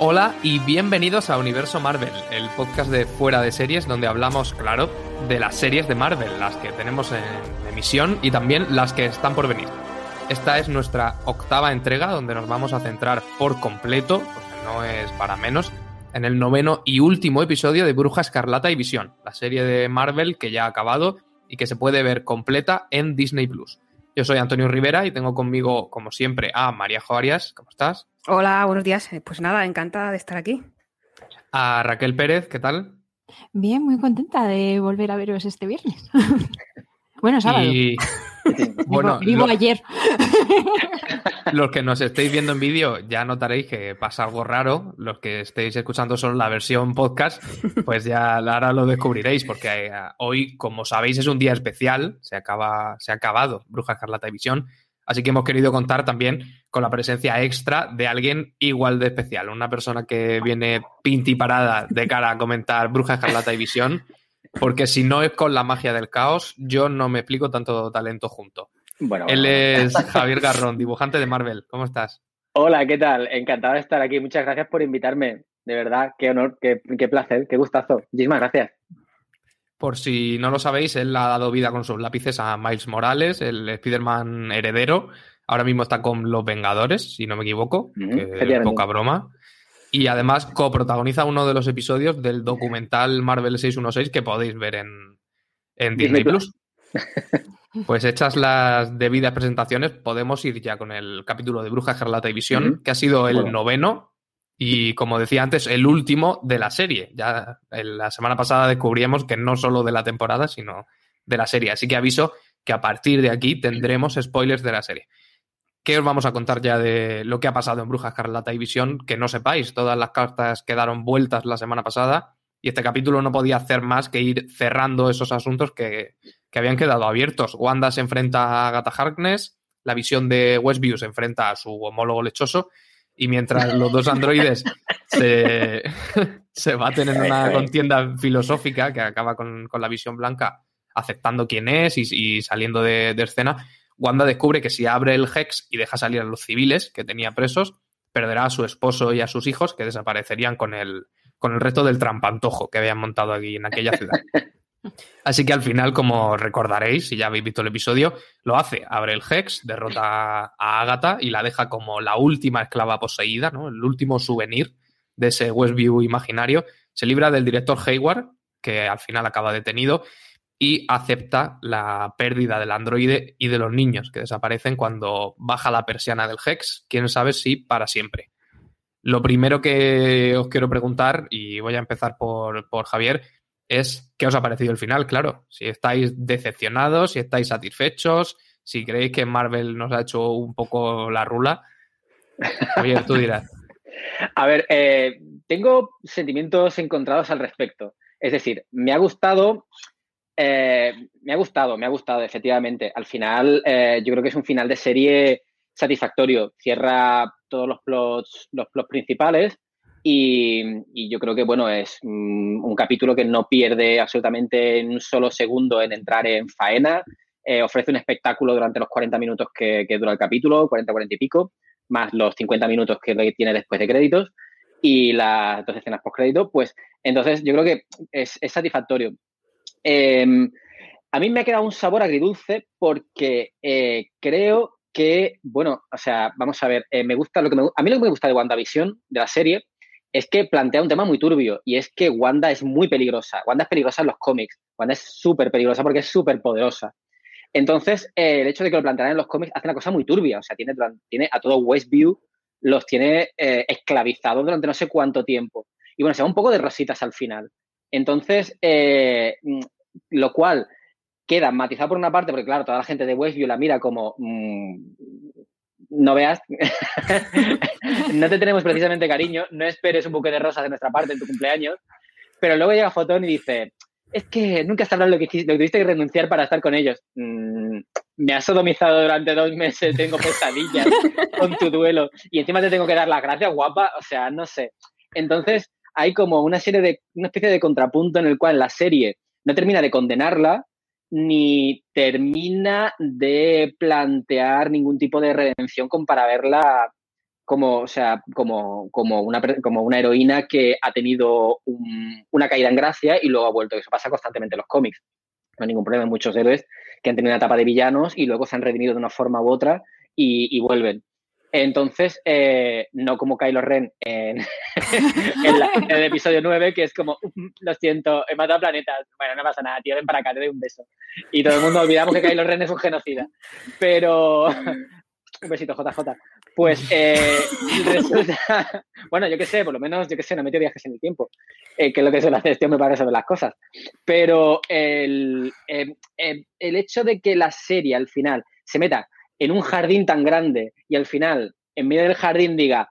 Hola y bienvenidos a Universo Marvel, el podcast de fuera de series donde hablamos, claro, de las series de Marvel, las que tenemos en emisión y también las que están por venir. Esta es nuestra octava entrega donde nos vamos a centrar por completo, porque no es para menos, en el noveno y último episodio de Bruja Escarlata y Visión, la serie de Marvel que ya ha acabado y que se puede ver completa en Disney Plus. Yo soy Antonio Rivera y tengo conmigo, como siempre, a María Joarias. ¿Cómo estás? Hola, buenos días. Eh, pues nada, encantada de estar aquí. A Raquel Pérez, ¿qué tal? Bien, muy contenta de volver a veros este viernes. bueno, sábado. Y... bueno, vivo, ayer. Los que nos estéis viendo en vídeo ya notaréis que pasa algo raro. Los que estéis escuchando solo la versión podcast, pues ya ahora lo descubriréis, porque eh, hoy, como sabéis, es un día especial. Se acaba, se ha acabado Bruja Escarlata y Visión Así que hemos querido contar también con la presencia extra de alguien igual de especial, una persona que viene pinti parada de cara a comentar Bruja Escarlata y Visión, porque si no es con la magia del caos, yo no me explico tanto talento junto. Bueno, Él es Javier Garrón, dibujante de Marvel. ¿Cómo estás? Hola, ¿qué tal? Encantado de estar aquí. Muchas gracias por invitarme. De verdad, qué honor, qué, qué placer, qué gustazo. Muchísimas gracias. Por si no lo sabéis, él ha dado vida con sus lápices a Miles Morales, el Spider-Man heredero. Ahora mismo está con Los Vengadores, si no me equivoco, que poca broma. Y además coprotagoniza uno de los episodios del documental Marvel 616 que podéis ver en, Disney, Plus. Pues hechas las debidas presentaciones, podemos ir ya con el capítulo de Bruja Escarlata y Visión, que ha sido el noveno y como decía antes, el último de la serie. Ya la semana pasada descubríamos que no solo de la temporada, sino de la serie. Así que aviso que a partir de aquí tendremos spoilers de la serie. ¿Qué os vamos a contar ya de lo que ha pasado en Bruja Escarlata y Visión? Que no sepáis, todas las cartas quedaron vueltas la semana pasada y este capítulo no podía hacer más que ir cerrando esos asuntos que, que habían quedado abiertos. Wanda se enfrenta a Agatha Harkness, la visión de Westview se enfrenta a su homólogo lechoso y mientras los dos androides se, se baten en una contienda filosófica que acaba con, la visión blanca aceptando quién es y, saliendo de, escena, Wanda descubre que si abre el Hex y deja salir a los civiles que tenía presos, perderá a su esposo y a sus hijos que desaparecerían con el, con el resto del trampantojo que habían montado aquí en aquella ciudad. Así que al final, como recordaréis, si ya habéis visto el episodio, lo hace. Abre el Hex, derrota a Agatha y la deja como la última esclava poseída, ¿no? El último souvenir de ese Westview imaginario. Se libra del director Hayward, que al final acaba detenido, y acepta la pérdida del androide y de los niños que desaparecen cuando baja la persiana del Hex, quién sabe si para siempre. Lo primero que os quiero preguntar, y voy a empezar por, por Javier, es qué os ha parecido el final, claro. Si estáis decepcionados, si estáis satisfechos, si creéis que Marvel nos ha hecho un poco la rula. Javier, tú dirás. A ver, eh, tengo sentimientos encontrados al respecto. Es decir, me ha gustado, eh, me ha gustado, me ha gustado, efectivamente. Al final, eh, yo creo que es un final de serie satisfactorio. Cierra todos los plots, los plots principales y, yo creo que, bueno, es mm, un capítulo que no pierde absolutamente un solo segundo en entrar en faena. Eh, ofrece un espectáculo durante los 40 minutos que, dura el capítulo, 40, 40 y pico, más los 50 minutos que tiene después de créditos y las dos escenas post-crédito. Pues entonces yo creo que es, satisfactorio. Em, a mí me ha quedado un sabor agridulce porque eh, creo que, bueno, o sea, vamos a ver, eh, me gusta lo que me, a mí lo que me gusta de WandaVision, de la serie, es que plantea un tema muy turbio y es que Wanda es muy peligrosa. Wanda es peligrosa en los cómics. Wanda es súper peligrosa porque es súper poderosa. Entonces, eh, el hecho de que lo plantearan en los cómics hace una cosa muy turbia. O sea, tiene, tiene a todo Westview, los tiene eh, esclavizados durante no sé cuánto tiempo. Y bueno, se va un poco de rositas al final. Entonces, eh, mm, lo cual queda matizado por una parte, porque claro, toda la gente de Westview la mira como mm, no veas, no te tenemos precisamente cariño, no esperes un buque de rosas de nuestra parte en tu cumpleaños, pero luego llega Fotón y dice, es que nunca has hablado lo que, lo que tuviste que renunciar para estar con ellos. Mm, me has sodomizado durante dos meses, tengo pesadillas con tu duelo y encima te tengo que dar las gracias, guapa, o sea, no sé. Entonces, hay como una serie de, una especie de contrapunto en el cual la serie no termina de condenarla, ni termina de plantear ningún tipo de redención como para verla como, o sea, como, como, una, como una heroína que ha tenido una caída en gracia y luego ha vuelto. Eso pasa constantemente en los cómics. No hay ningún problema. Hay muchos héroes que han tenido una etapa de villanos y luego se han redimido de una forma u otra y, vuelven. Entonces, eh, no como Kylo Ren en, el episodio 9, que es como, lo siento, he matado planetas. Bueno, no pasa nada, tío, ven para acá, te doy un beso. Y todo el mundo olvidamos que Kylo Ren es un genocida. Pero, un besito, JJ. Pues eh, resulta, bueno, yo qué sé, por lo menos, yo qué sé, no metido viajes en el tiempo, eh, que es lo que se hace este me parece de las cosas. Pero el, el hecho de que la serie al final se meta en un jardín tan grande y al final, en medio del jardín, diga,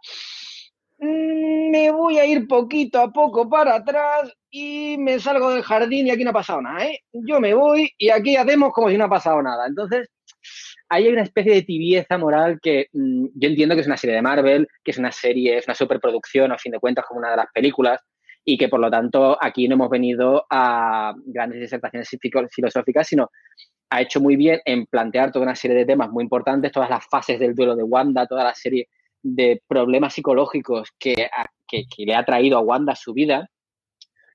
mm, me voy a ir poquito a poco para atrás y me salgo del jardín y aquí no ha pasado nada, ¿eh? Yo me voy y aquí hacemos como si no ha pasado nada. Entonces, hay una especie de tibieza moral que mm, yo entiendo que es una serie de Marvel, que es una serie, es una superproducción, a fin de cuentas, como una de las películas, y que por lo tanto aquí no hemos venido a grandes disertaciones filosóficas, sino ha hecho muy bien en plantear toda una serie de temas muy importantes, todas las fases del duelo de Wanda, toda la serie de problemas psicológicos que, que, le ha traído a Wanda su vida,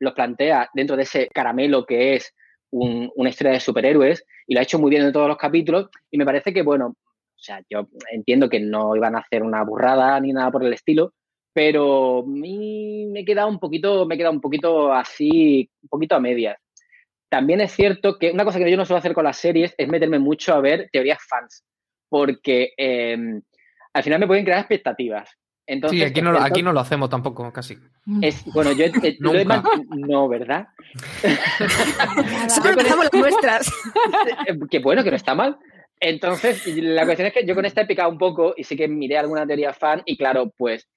los plantea dentro de ese caramelo que es una historia de superhéroes y lo ha hecho muy bien en todos los capítulos y me parece que, bueno, o sea, yo entiendo que no iban a hacer una burrada ni nada por el estilo, pero mí me he quedado un poquito, me he quedado un poquito así, un poquito a medias. También es cierto que una cosa que yo no suelo hacer con las series es meterme mucho a ver teorías fans, porque em, al final me pueden crear expectativas sí, aquí no, aquí no lo hacemos tampoco, casi. Es, bueno, yo no, ¿verdad? Solo empezamos las nuestras. que bueno, que no está mal. Entonces, la cuestión es que yo con esta he picado un poco y sí que miré alguna teoría fan y claro, pues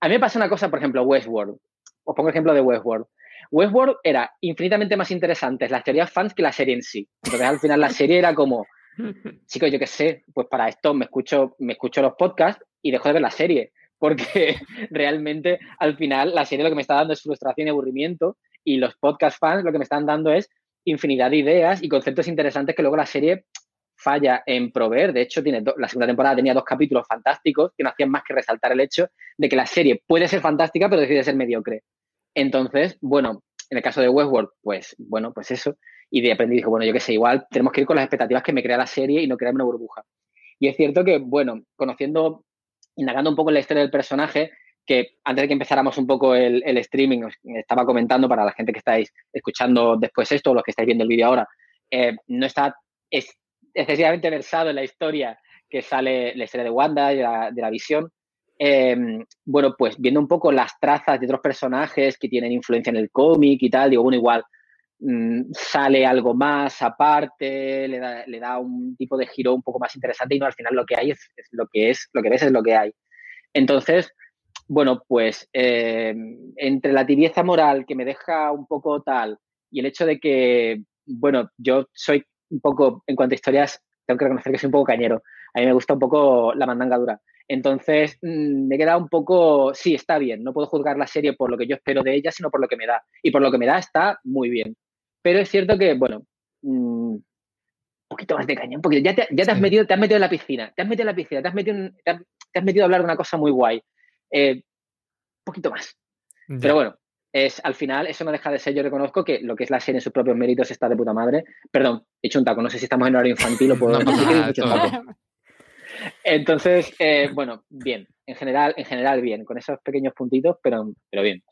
a mí me pasa una cosa, por ejemplo, Westworld. Os pongo ejemplo de Westworld. Westworld era infinitamente más interesante las teorías fans que la serie en sí. Entonces, al final la serie era como, chicos, yo qué sé, pues para esto me escucho, me escucho los podcasts y dejo de ver la serie porque realmente al final la serie lo que me está dando es frustración y aburrimiento y los podcast fans lo que me están dando es infinidad de ideas y conceptos interesantes que luego la serie falla en proveer. De hecho, tiene la segunda temporada tenía dos capítulos fantásticos que no hacían más que resaltar el hecho de que la serie puede ser fantástica, pero decide ser mediocre. Entonces, bueno, en el caso de Westworld, pues bueno, pues eso. Y de aprendí bueno, yo qué sé, igual tenemos que ir con las expectativas que me crea la serie y no crearme una burbuja. Y es cierto que, bueno, conociendo indagando un poco en la historia del personaje, que antes de que empezáramos un poco el, streaming, os estaba comentando para la gente que estáis escuchando después esto, o los que estáis viendo el vídeo ahora, eh, no está es, excesivamente versado en la historia que sale la historia de Wanda y de la, visión. Em, bueno, pues viendo un poco las trazas de otros personajes que tienen influencia en el cómic y tal, digo, bueno, igual mm, sale algo más aparte, le da, le da, un tipo de giro un poco más interesante y no al final lo que hay es, lo que es, lo que ves es lo que hay. Entonces, bueno, pues eh, entre la tibieza moral que me deja un poco tal y el hecho de que, bueno, yo soy un poco, en cuanto a historias, tengo que reconocer que soy un poco cañero. A mí me gusta un poco la mandanga dura. Entonces, mm, me queda un poco, sí, está bien, no puedo juzgar la serie por lo que yo espero de ella, sino por lo que me da. Y por lo que me da está muy bien. Pero es cierto que, bueno, un mm, poquito más de cañón, porque ya te, ya te has metido, te has metido en la piscina, te has metido en la piscina, te has metido, te has, metido a hablar de una cosa muy guay. Un eh, poquito más. Pero bueno, es al final, eso no deja de ser, yo reconozco que lo que es la serie en sus propios méritos está de puta madre. Perdón, he hecho un taco, no sé si estamos en horario infantil o puedo Entonces, eh, bueno, bien, en general, en general bien, con esos pequeños puntitos, pero, pero bien.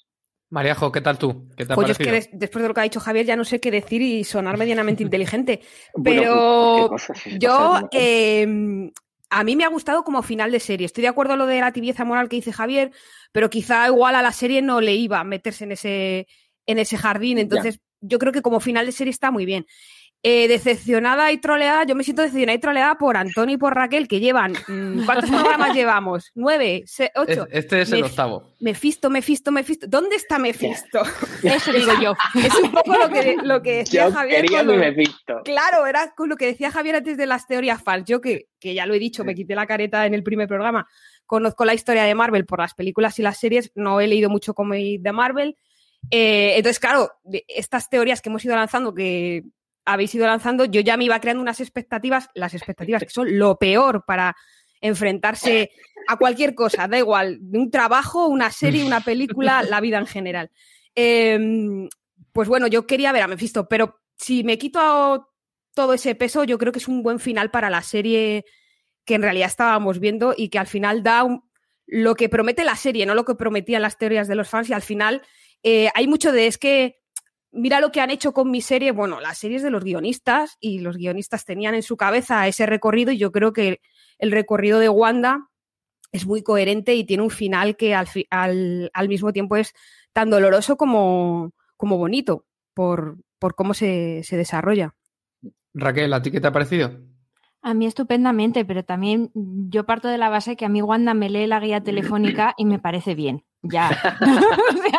Mariajo, ¿qué tal tú? ¿Qué pues es que después de lo que ha dicho Javier ya no sé qué decir y sonar medianamente inteligente. Pero yo, em, a mí me ha gustado como final de serie. Estoy de acuerdo en lo de la tibieza moral que dice Javier, pero quizá igual a la serie no le iba a meterse en ese, en ese jardín. Entonces, yo creo que como final de serie está muy bien. Eh, decepcionada y troleada, yo me siento decepcionada y troleada por Antonio y por Raquel, que llevan. Mm, ¿Cuántos programas llevamos? ¿Nueve? ¿Ocho? este es el octavo. Mefisto, Mefisto, Mefisto. ¿Dónde está Mefisto? Eso digo yo. Es un poco lo que, lo que decía Javier. Claro, era con lo que decía Javier antes de las teorías fans. Yo que, que ya lo he dicho, me quité la careta en el primer programa. Conozco la historia de Marvel por las películas y las series, no he leído mucho cómic de Marvel. Eh, entonces, claro, estas teorías que hemos ido lanzando, que habéis ido lanzando, yo ya me iba creando unas expectativas, las expectativas que son lo peor para enfrentarse a cualquier cosa, da igual, un trabajo, una serie, una película, la vida en general. Em, pues bueno, yo quería ver a Mephisto, pero si me quito todo ese peso, yo creo que es un buen final para la serie que en realidad estábamos viendo y que al final da lo que promete la serie, no lo que prometían las teorías de los fans y al final eh, hay mucho de es que mira lo que han hecho con mi serie, bueno, las series de los guionistas y los guionistas tenían en su cabeza ese recorrido y yo creo que el recorrido de Wanda es muy coherente y tiene un final que al, al, mismo tiempo es tan doloroso como, como bonito por, por cómo se, se desarrolla. Raquel, ¿a ti qué te ha parecido? A mí estupendamente, pero también yo parto de la base que a mí Wanda me lee la guía telefónica y me parece bien. Ya.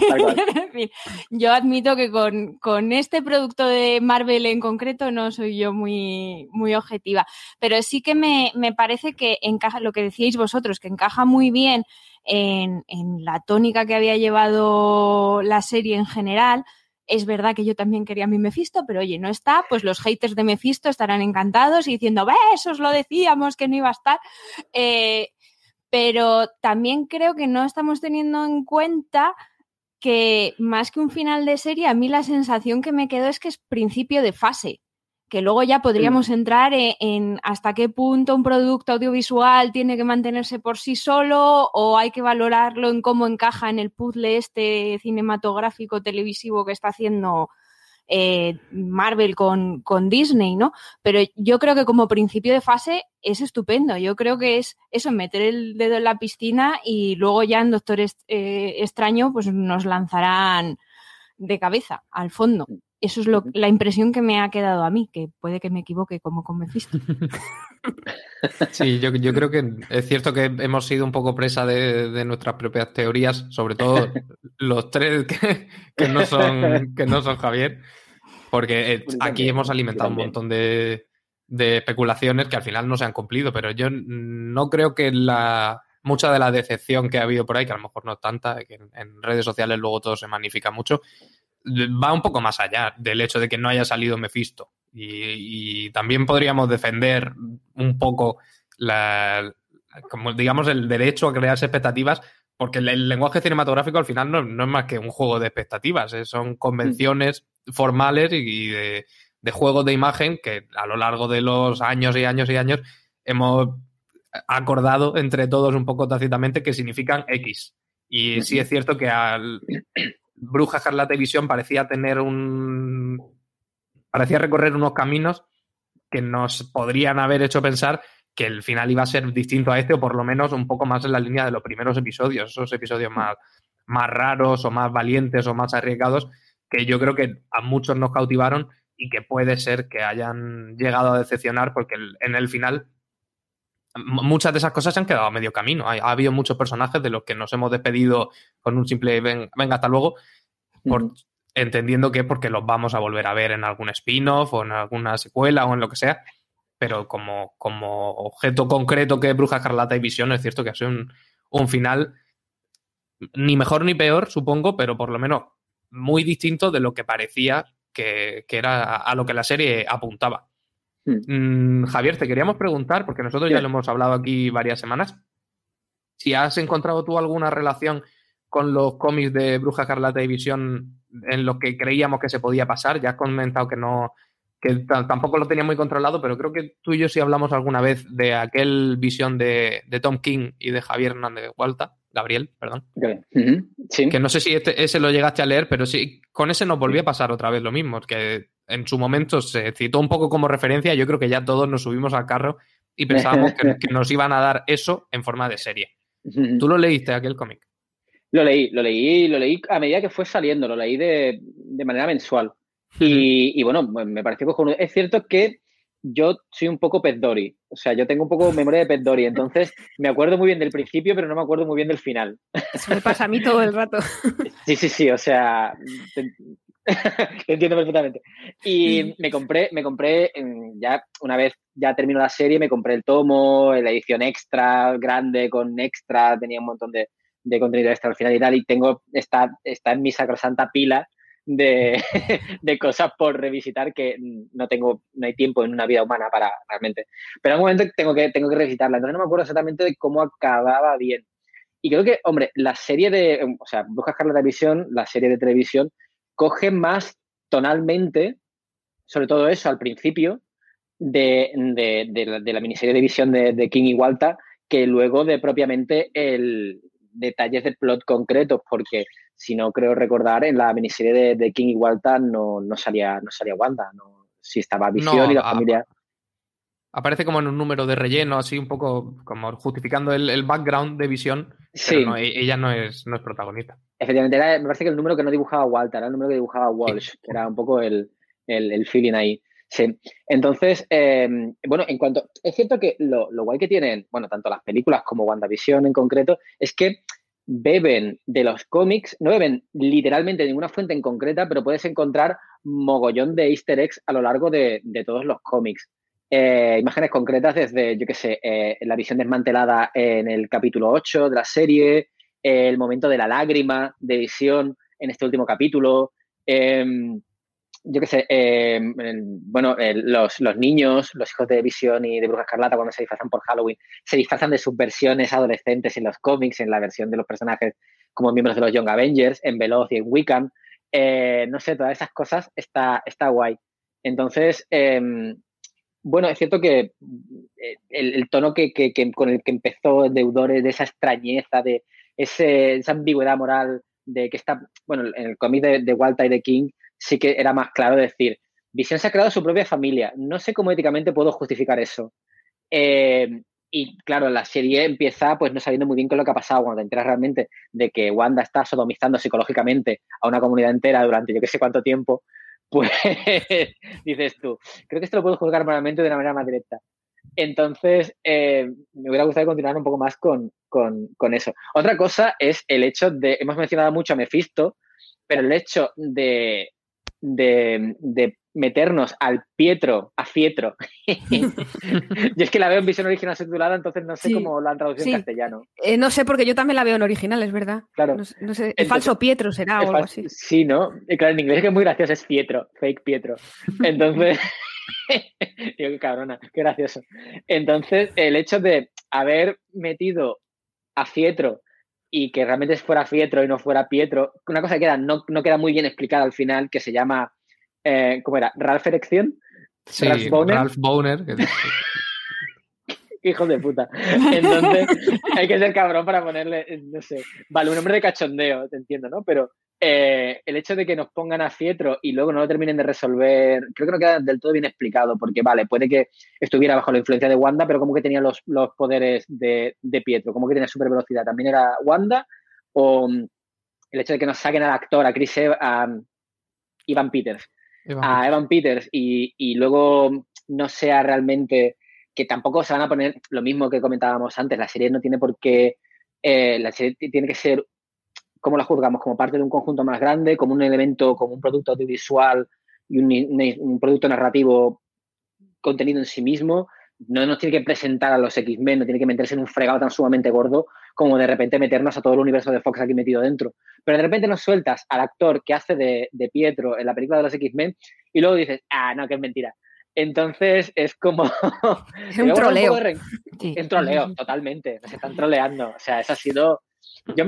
yo admito que con, este producto de Marvel en concreto no soy yo muy, muy objetiva, pero sí que me, parece que encaja, lo que decíais vosotros, que encaja muy bien en, en la tónica que había llevado la serie en general. Es verdad que yo también quería a mi Mephisto, pero oye, no está, pues los haters de Mephisto estarán encantados y diciendo, ves, eso os lo decíamos que no iba a estar. Eh, pero también creo que no estamos teniendo en cuenta que más que un final de serie, a mí la sensación que me quedó es que es principio de fase, que luego ya podríamos entrar e, en, hasta qué punto un producto audiovisual tiene que mantenerse por sí solo o hay que valorarlo en cómo encaja en el puzzle este cinematográfico televisivo que está haciendo eh, Marvel con, Disney, ¿no? Pero yo creo que como principio de fase es estupendo. Yo creo que es eso, meter el dedo en la piscina y luego ya en Doctor eh, Extraño pues nos lanzarán de cabeza al fondo. Eso es lo, la impresión que me ha quedado a mí, que puede que me equivoque como con Mephisto. Sí, yo, creo que es cierto que hemos sido un poco presa de, nuestras propias teorías, sobre todo los tres que, no, son, que no son Javier. Porque eh, aquí hemos alimentado un montón de, especulaciones que al final no se han cumplido, pero yo no creo que la mucha de la decepción que ha habido por ahí, que a lo mejor no tanta, que en, redes sociales luego todo se magnifica mucho, va un poco más allá del hecho de que no haya salido Mephisto. Y, también podríamos defender un poco la, como digamos, el derecho a crearse expectativas, porque el, lenguaje cinematográfico al final no, no, es más que un juego de expectativas, ¿eh? son convenciones formales y de, juegos de imagen que a lo largo de los años y años y años hemos acordado entre todos un poco tácitamente que significan X. Y sí es cierto que al Bruja Escarlata Visión parecía tener un. parecía recorrer unos caminos que nos podrían haber hecho pensar que el final iba a ser distinto a este, o por lo menos un poco más en la línea de los primeros episodios, esos episodios más, más raros o más valientes o más arriesgados que yo creo que a muchos nos cautivaron y que puede ser que hayan llegado a decepcionar porque en el final muchas de esas cosas se han quedado a medio camino. Ha, habido muchos personajes de los que nos hemos despedido con un simple venga, hasta luego, por, entendiendo que porque los vamos a volver a ver en algún spin-off o en alguna secuela o en lo que sea. Pero como, como objeto concreto que es Bruja Carlata y Visión, es cierto que ha sido un, un final ni mejor ni peor, supongo, pero por lo menos muy distinto de lo que parecía que, era a, lo que la serie apuntaba. Hmm. Mm, Javier, te queríamos preguntar, porque nosotros ya lo hemos hablado aquí varias semanas, si has encontrado tú alguna relación con los cómics de Bruja Carlata y Visión en lo que creíamos que se podía pasar. Ya has comentado que no, que tampoco lo tenía muy controlado, pero creo que tú y yo sí hablamos alguna vez de aquel visión de, de Tom King y de Javier Hernández de Hualta, Gabriel, perdón. Que no sé si este, ese lo llegaste a leer, pero sí, con ese nos volvió a pasar otra vez lo mismo, que en su momento se citó un poco como referencia, yo creo que ya todos nos subimos al carro y pensábamos que, nos iban a dar eso en forma de serie. ¿Tú lo leíste aquel cómic? Lo leí, lo leí, lo leí a medida que fue saliendo, lo leí de, de manera mensual. Y, bueno, me pareció cojonudo. Es cierto que yo soy un poco Pet O sea, yo tengo un poco memoria de Pet Entonces, me acuerdo muy bien del principio, pero no me acuerdo muy bien del final. Eso me pasa a mí todo el rato. Sí, sí, sí. O sea, te, entiendo perfectamente. Y me compré, me compré, ya una vez ya terminó la serie, me compré el tomo, la edición extra, grande, con extra, tenía un montón de, de contenido extra al final y tal. Y tengo, está, está en mi sacrosanta pila de, de, cosas por revisitar que no tengo, no hay tiempo en una vida humana para realmente. Pero en un momento tengo que, tengo que revisitarla. Entonces no me acuerdo exactamente de cómo acababa bien. Y creo que, hombre, la serie de, o sea, Brujas la televisión, la serie de televisión, coge más tonalmente, sobre todo eso al principio, de, de, la, miniserie de visión de, King y Walter, que luego de propiamente el detalles del plot concretos, porque si no creo recordar, en la miniserie de, King y Walter no, no, salía, no salía Wanda, no, si estaba Visión y la familia. Aparece como en un número de relleno, así un poco como justificando el, background de Visión. Sí. E, ella no es, no es protagonista. Efectivamente, me parece que el número que no dibujaba Walter, era el número que dibujaba Walsh, que era un poco el, el, feeling ahí. Sí. Entonces, em, bueno, en cuanto. Es cierto que lo, lo, guay que tienen, bueno, tanto las películas como WandaVision en concreto, es que beben de los cómics, no beben literalmente ninguna fuente en concreta, pero puedes encontrar mogollón de easter eggs a lo largo de, todos los cómics. Eh, imágenes concretas desde, yo qué sé, eh, la visión desmantelada en el capítulo 8 de la serie, el momento de la lágrima de visión en este último capítulo. Yo qué sé, em, bueno, los, los, niños, los hijos de Visión y de Bruja Escarlata, cuando se disfrazan por Halloween, se disfrazan de sus versiones adolescentes en los cómics, en la versión de los personajes como miembros de los Young Avengers, en Veloz y en Wiccan. Eh, no sé, todas esas cosas está, está guay. Entonces, em, bueno, es cierto que eh, el, tono que, con el que empezó Deudores, de esa extrañeza, de ese, esa ambigüedad moral, de que está, bueno, en el cómic de, de Walter y de King sí que era más claro decir, Visión se ha creado su propia familia, no sé cómo éticamente puedo justificar eso. Eh, y claro, la serie empieza pues no sabiendo muy bien qué es lo que ha pasado cuando te enteras realmente de que Wanda está sodomizando psicológicamente a una comunidad entera durante yo qué sé cuánto tiempo, pues dices tú, creo que esto lo puedo juzgar moralmente de una manera más directa. Entonces, eh, me hubiera gustado continuar un poco más con, eso. Otra cosa es el hecho de, hemos mencionado mucho a Mephisto, pero el hecho de, de, meternos al Pietro, a Fietro. yo es que la veo en visión original subtitulada, entonces no sé cómo la han traducido en castellano. Eh, no sé, porque yo también la veo en original, es verdad. Claro. No, sé, el falso Pietro será o algo así. Sí, ¿no? claro, en inglés es que es muy gracioso, es Pietro, fake Pietro. Entonces, digo, qué cabrona, qué gracioso. Entonces, el hecho de haber metido a Fietro y que realmente fuera Fietro y no fuera Pietro, una cosa que queda, no, no queda muy bien explicada al final, que se llama eh, ¿cómo era? ¿Ralph Erección? Sí, Ralph Boner. Ralph Boner. Hijo de puta. Entonces, hay que ser cabrón para ponerle, no sé, vale, un nombre de cachondeo, te entiendo, ¿no? Pero eh, el hecho de que nos pongan a Fietro y luego no lo terminen de resolver, creo que no queda del todo bien explicado, porque vale, puede que estuviera bajo la influencia de Wanda, pero como que tenía los, poderes de, Pietro, como que tenía super velocidad, ¿también era Wanda? O mm, el hecho de que nos saquen al actor, a Chris Evans, a Ivan Peters, a Evan Peters y, luego no sea realmente que tampoco se van a poner lo mismo que comentábamos antes, la serie no tiene por qué, eh, la serie tiene que ser, como la juzgamos? Como parte de un conjunto más grande, como un elemento, como un producto audiovisual y un, producto narrativo contenido en sí mismo, no nos tiene que presentar a los X-Men, no tiene que meterse en un fregado tan sumamente gordo como de repente meternos a todo el universo de Fox aquí metido dentro. Pero de repente nos sueltas al actor que hace de, Pietro en la película de los X-Men y luego dices, ah, no, que es mentira. Entonces es como. Es un troleo. Es un troleo, totalmente. Nos están troleando. O sea, eso ha sido. Yo,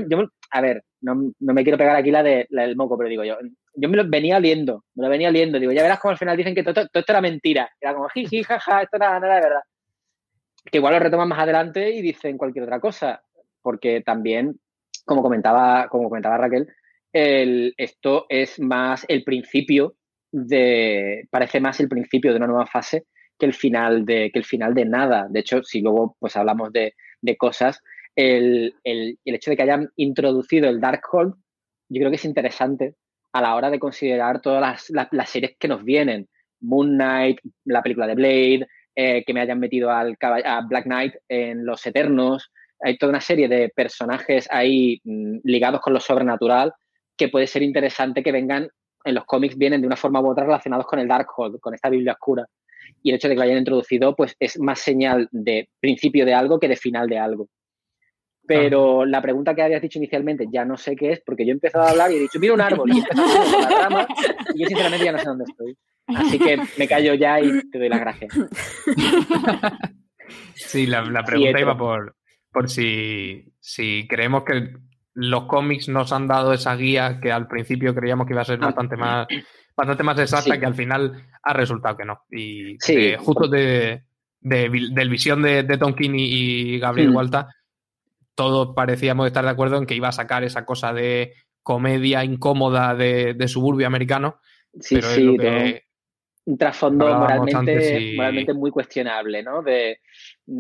a ver, no, me quiero pegar aquí la, de, la del moco, pero digo yo, yo me lo venía liendo, me lo venía liendo. Digo, ya verás como al final dicen que todo, esto era mentira. Era como, jiji, jaja, esto nada, nada de verdad. Que igual lo retoman más adelante y dicen cualquier otra cosa. Porque también, como comentaba, como comentaba Raquel, el, esto es más el principio de. parece más el principio de una nueva fase que el final de, que el final de nada. De hecho, si luego pues hablamos de, de cosas, el, el, el, hecho de que hayan introducido el Darkhold, yo creo que es interesante a la hora de considerar todas las, las, series que nos vienen. Moon Knight, la película de Blade, eh, que me hayan metido al, a Black Knight en Los Eternos. Hay toda una serie de personajes ahí mm, ligados con lo sobrenatural que puede ser interesante que vengan en los cómics, vienen de una forma u otra relacionados con el Darkhold, con esta Biblia oscura. Y el hecho de que lo hayan introducido, pues es más señal de principio de algo que de final de algo. Pero la pregunta que habías dicho inicialmente ya no sé qué es, porque yo he empezado a hablar y he dicho, mira un árbol, y he empezado a la rama, y yo sinceramente ya no sé dónde estoy. Así que me callo ya y te doy las gracias. Sí, la, pregunta iba por, por si, si creemos que los cómics nos han dado esa guía que al principio creíamos que iba a ser ah. bastante más, bastante más exacta, que al final ha resultado que no. Y justo de, del visión de, de Tom y Gabriel mm. Walta, todos parecíamos estar de acuerdo en que iba a sacar esa cosa de comedia incómoda de, suburbio americano. Sí, sí, un trasfondo moralmente, moralmente muy cuestionable, ¿no? De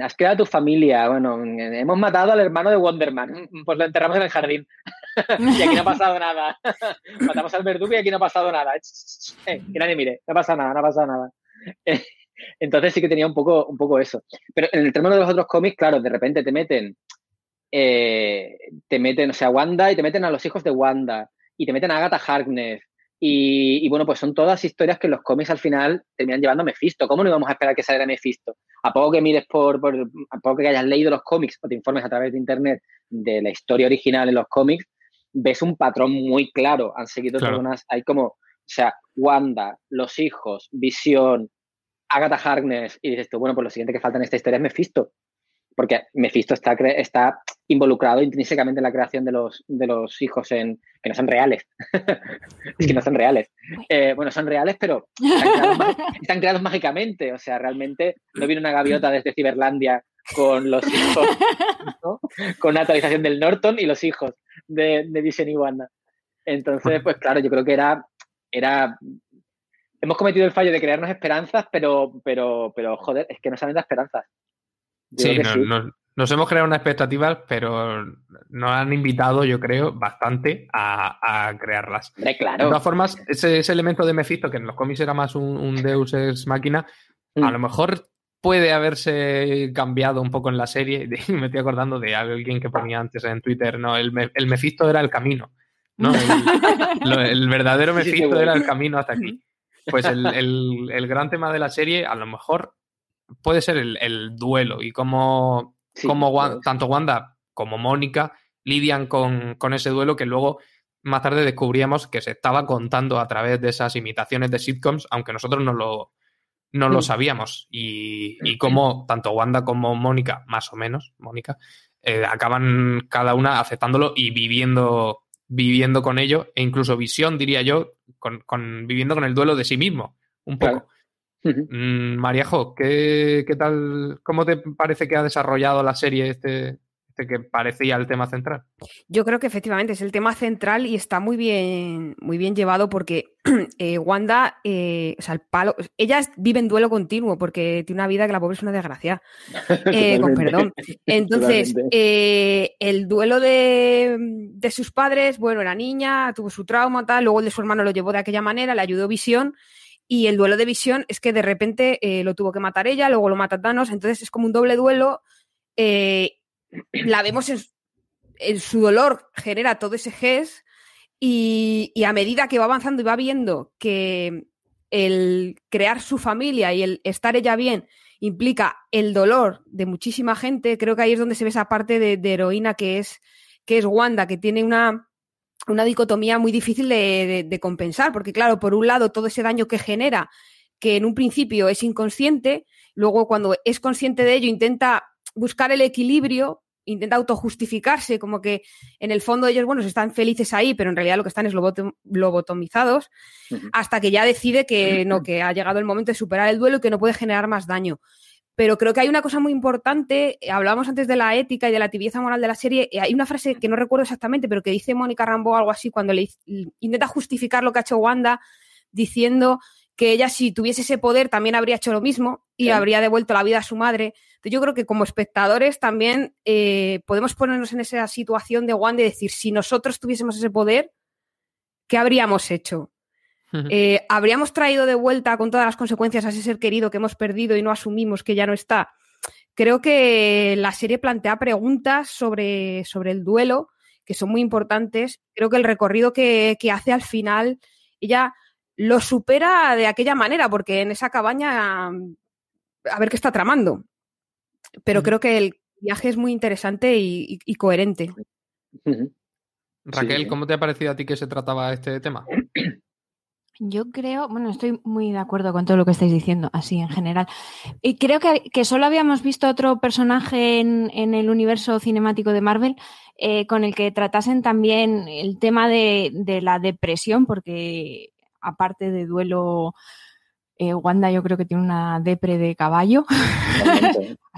has creado tu familia, bueno, hemos matado al hermano de Wonderman, pues lo enterramos en el jardín y aquí no ha pasado nada. Matamos al verdugo y aquí no ha pasado nada. Eh, que nadie mire, no pasa nada, no ha pasado nada. Entonces sí que tenía un poco, un poco eso. Pero en el término de los otros cómics, claro, de repente te meten, eh, te meten, o sea, Wanda y te meten a los hijos de Wanda y te meten a Agatha Harkness. Y, bueno, pues son todas historias que los cómics al final terminan llevando a Mephisto. ¿Cómo no íbamos a esperar que saliera Mephisto? A poco que mires por, por, a poco que hayas leído los cómics o te informes a través de internet de la historia original en los cómics, ves un patrón muy claro. Han seguido todas unas, hay como, o sea, Wanda, los hijos, Visión, Agatha Harkness y dices tú, bueno, pues lo siguiente que falta en esta historia es Mephisto. Porque Mephisto está, está involucrado intrínsecamente en la creación de los, de los hijos en, que no son reales. es que no son reales. Eh, bueno, son reales, pero están creados, mágicamente. O sea, realmente no viene una gaviota desde Ciberlandia con los hijos, con una actualización del Norton y los hijos de, de Vision y Wanda. Entonces, pues claro, yo creo que era, era hemos cometido el fallo de crearnos esperanzas, pero, pero, pero joder, es que nos han dado esperanzas. Sí, nos hemos creado unas expectativas, pero nos han invitado, yo creo, bastante a, crearlas. claro. De todas formas, ese, elemento de Mephisto, que en los cómics era más un, Deus ex máquina, a mm. lo mejor puede haberse cambiado un poco en la serie. Me estoy acordando de alguien que ponía antes en Twitter, no, el, el Mephisto era el camino. ¿no? El, verdadero Mephisto era el camino hasta aquí. Pues el, gran tema de la serie, a lo mejor, puede ser el, duelo y cómo, tanto Wanda como Mónica lidian con, ese duelo que luego más tarde descubríamos que se estaba contando a través de esas imitaciones de sitcoms, aunque nosotros no lo, no lo mm. sabíamos. Y, y cómo tanto Wanda como Mónica, más o menos, Mónica, eh, acaban cada una aceptándolo y viviendo, viviendo con ello, e incluso Visión, diría yo, con, viviendo con el duelo de sí mismo, un poco. Mm, Mariajo, ¿qué, ¿qué, tal? ¿Cómo te parece que ha desarrollado la serie este, este que parecía el tema central? Yo creo que efectivamente es el tema central y está muy bien, muy bien llevado porque eh, Wanda, eh, o sea, el palo, ella vive en duelo continuo porque tiene una vida que la pobre es una desgracia. Eh, con perdón. Entonces, el duelo de, de, sus padres, bueno, era niña, tuvo su trauma, tal, luego el de su hermano lo llevó de aquella manera, le ayudó Visión y el duelo de visión es que de repente eh, lo tuvo que matar ella, luego lo mata Thanos, entonces es como un doble duelo. Eh, la vemos en, su dolor, genera todo ese gest y, a medida que va avanzando y va viendo que el crear su familia y el estar ella bien implica el dolor de muchísima gente, creo que ahí es donde se ve esa parte de, de heroína que es, que es Wanda, que tiene una, una dicotomía muy difícil de, compensar, porque claro, por un lado, todo ese daño que genera, que en un principio es inconsciente, luego cuando es consciente de ello intenta buscar el equilibrio, intenta autojustificarse, como que en el fondo ellos, bueno, están felices ahí, pero en realidad lo que están es lobotomizados, hasta que ya decide que no, que ha llegado el momento de superar el duelo y que no puede generar más daño. Pero creo que hay una cosa muy importante, eh, hablábamos antes de la ética y de la tibieza moral de la serie, eh, hay una frase que no recuerdo exactamente, pero que dice Mónica Rambo algo así cuando le intenta justificar lo que ha hecho Wanda, diciendo que ella si tuviese ese poder también habría hecho lo mismo y habría devuelto la vida a su madre. Entonces yo creo que como espectadores también eh, podemos ponernos en esa situación de Wanda y decir, si nosotros tuviésemos ese poder, ¿qué habríamos hecho? Eh, ¿Habríamos traído de vuelta con todas las consecuencias a ese ser querido que hemos perdido y no asumimos que ya no está? Creo que la serie plantea preguntas sobre, sobre el duelo que son muy importantes. Creo que el recorrido que, hace al final, ella lo supera de aquella manera, porque en esa cabaña, a ver qué está tramando. Pero creo que el viaje es muy interesante y, coherente. Raquel, ¿cómo te ha parecido a ti que se trataba este tema? Yo creo, bueno, estoy muy de acuerdo con todo lo que estáis diciendo, así en general. Y creo que, solo habíamos visto otro personaje en, el universo cinemático de Marvel eh, con el que tratasen también el tema de, la depresión, porque aparte de duelo, eh, Wanda yo creo que tiene una depre de caballo.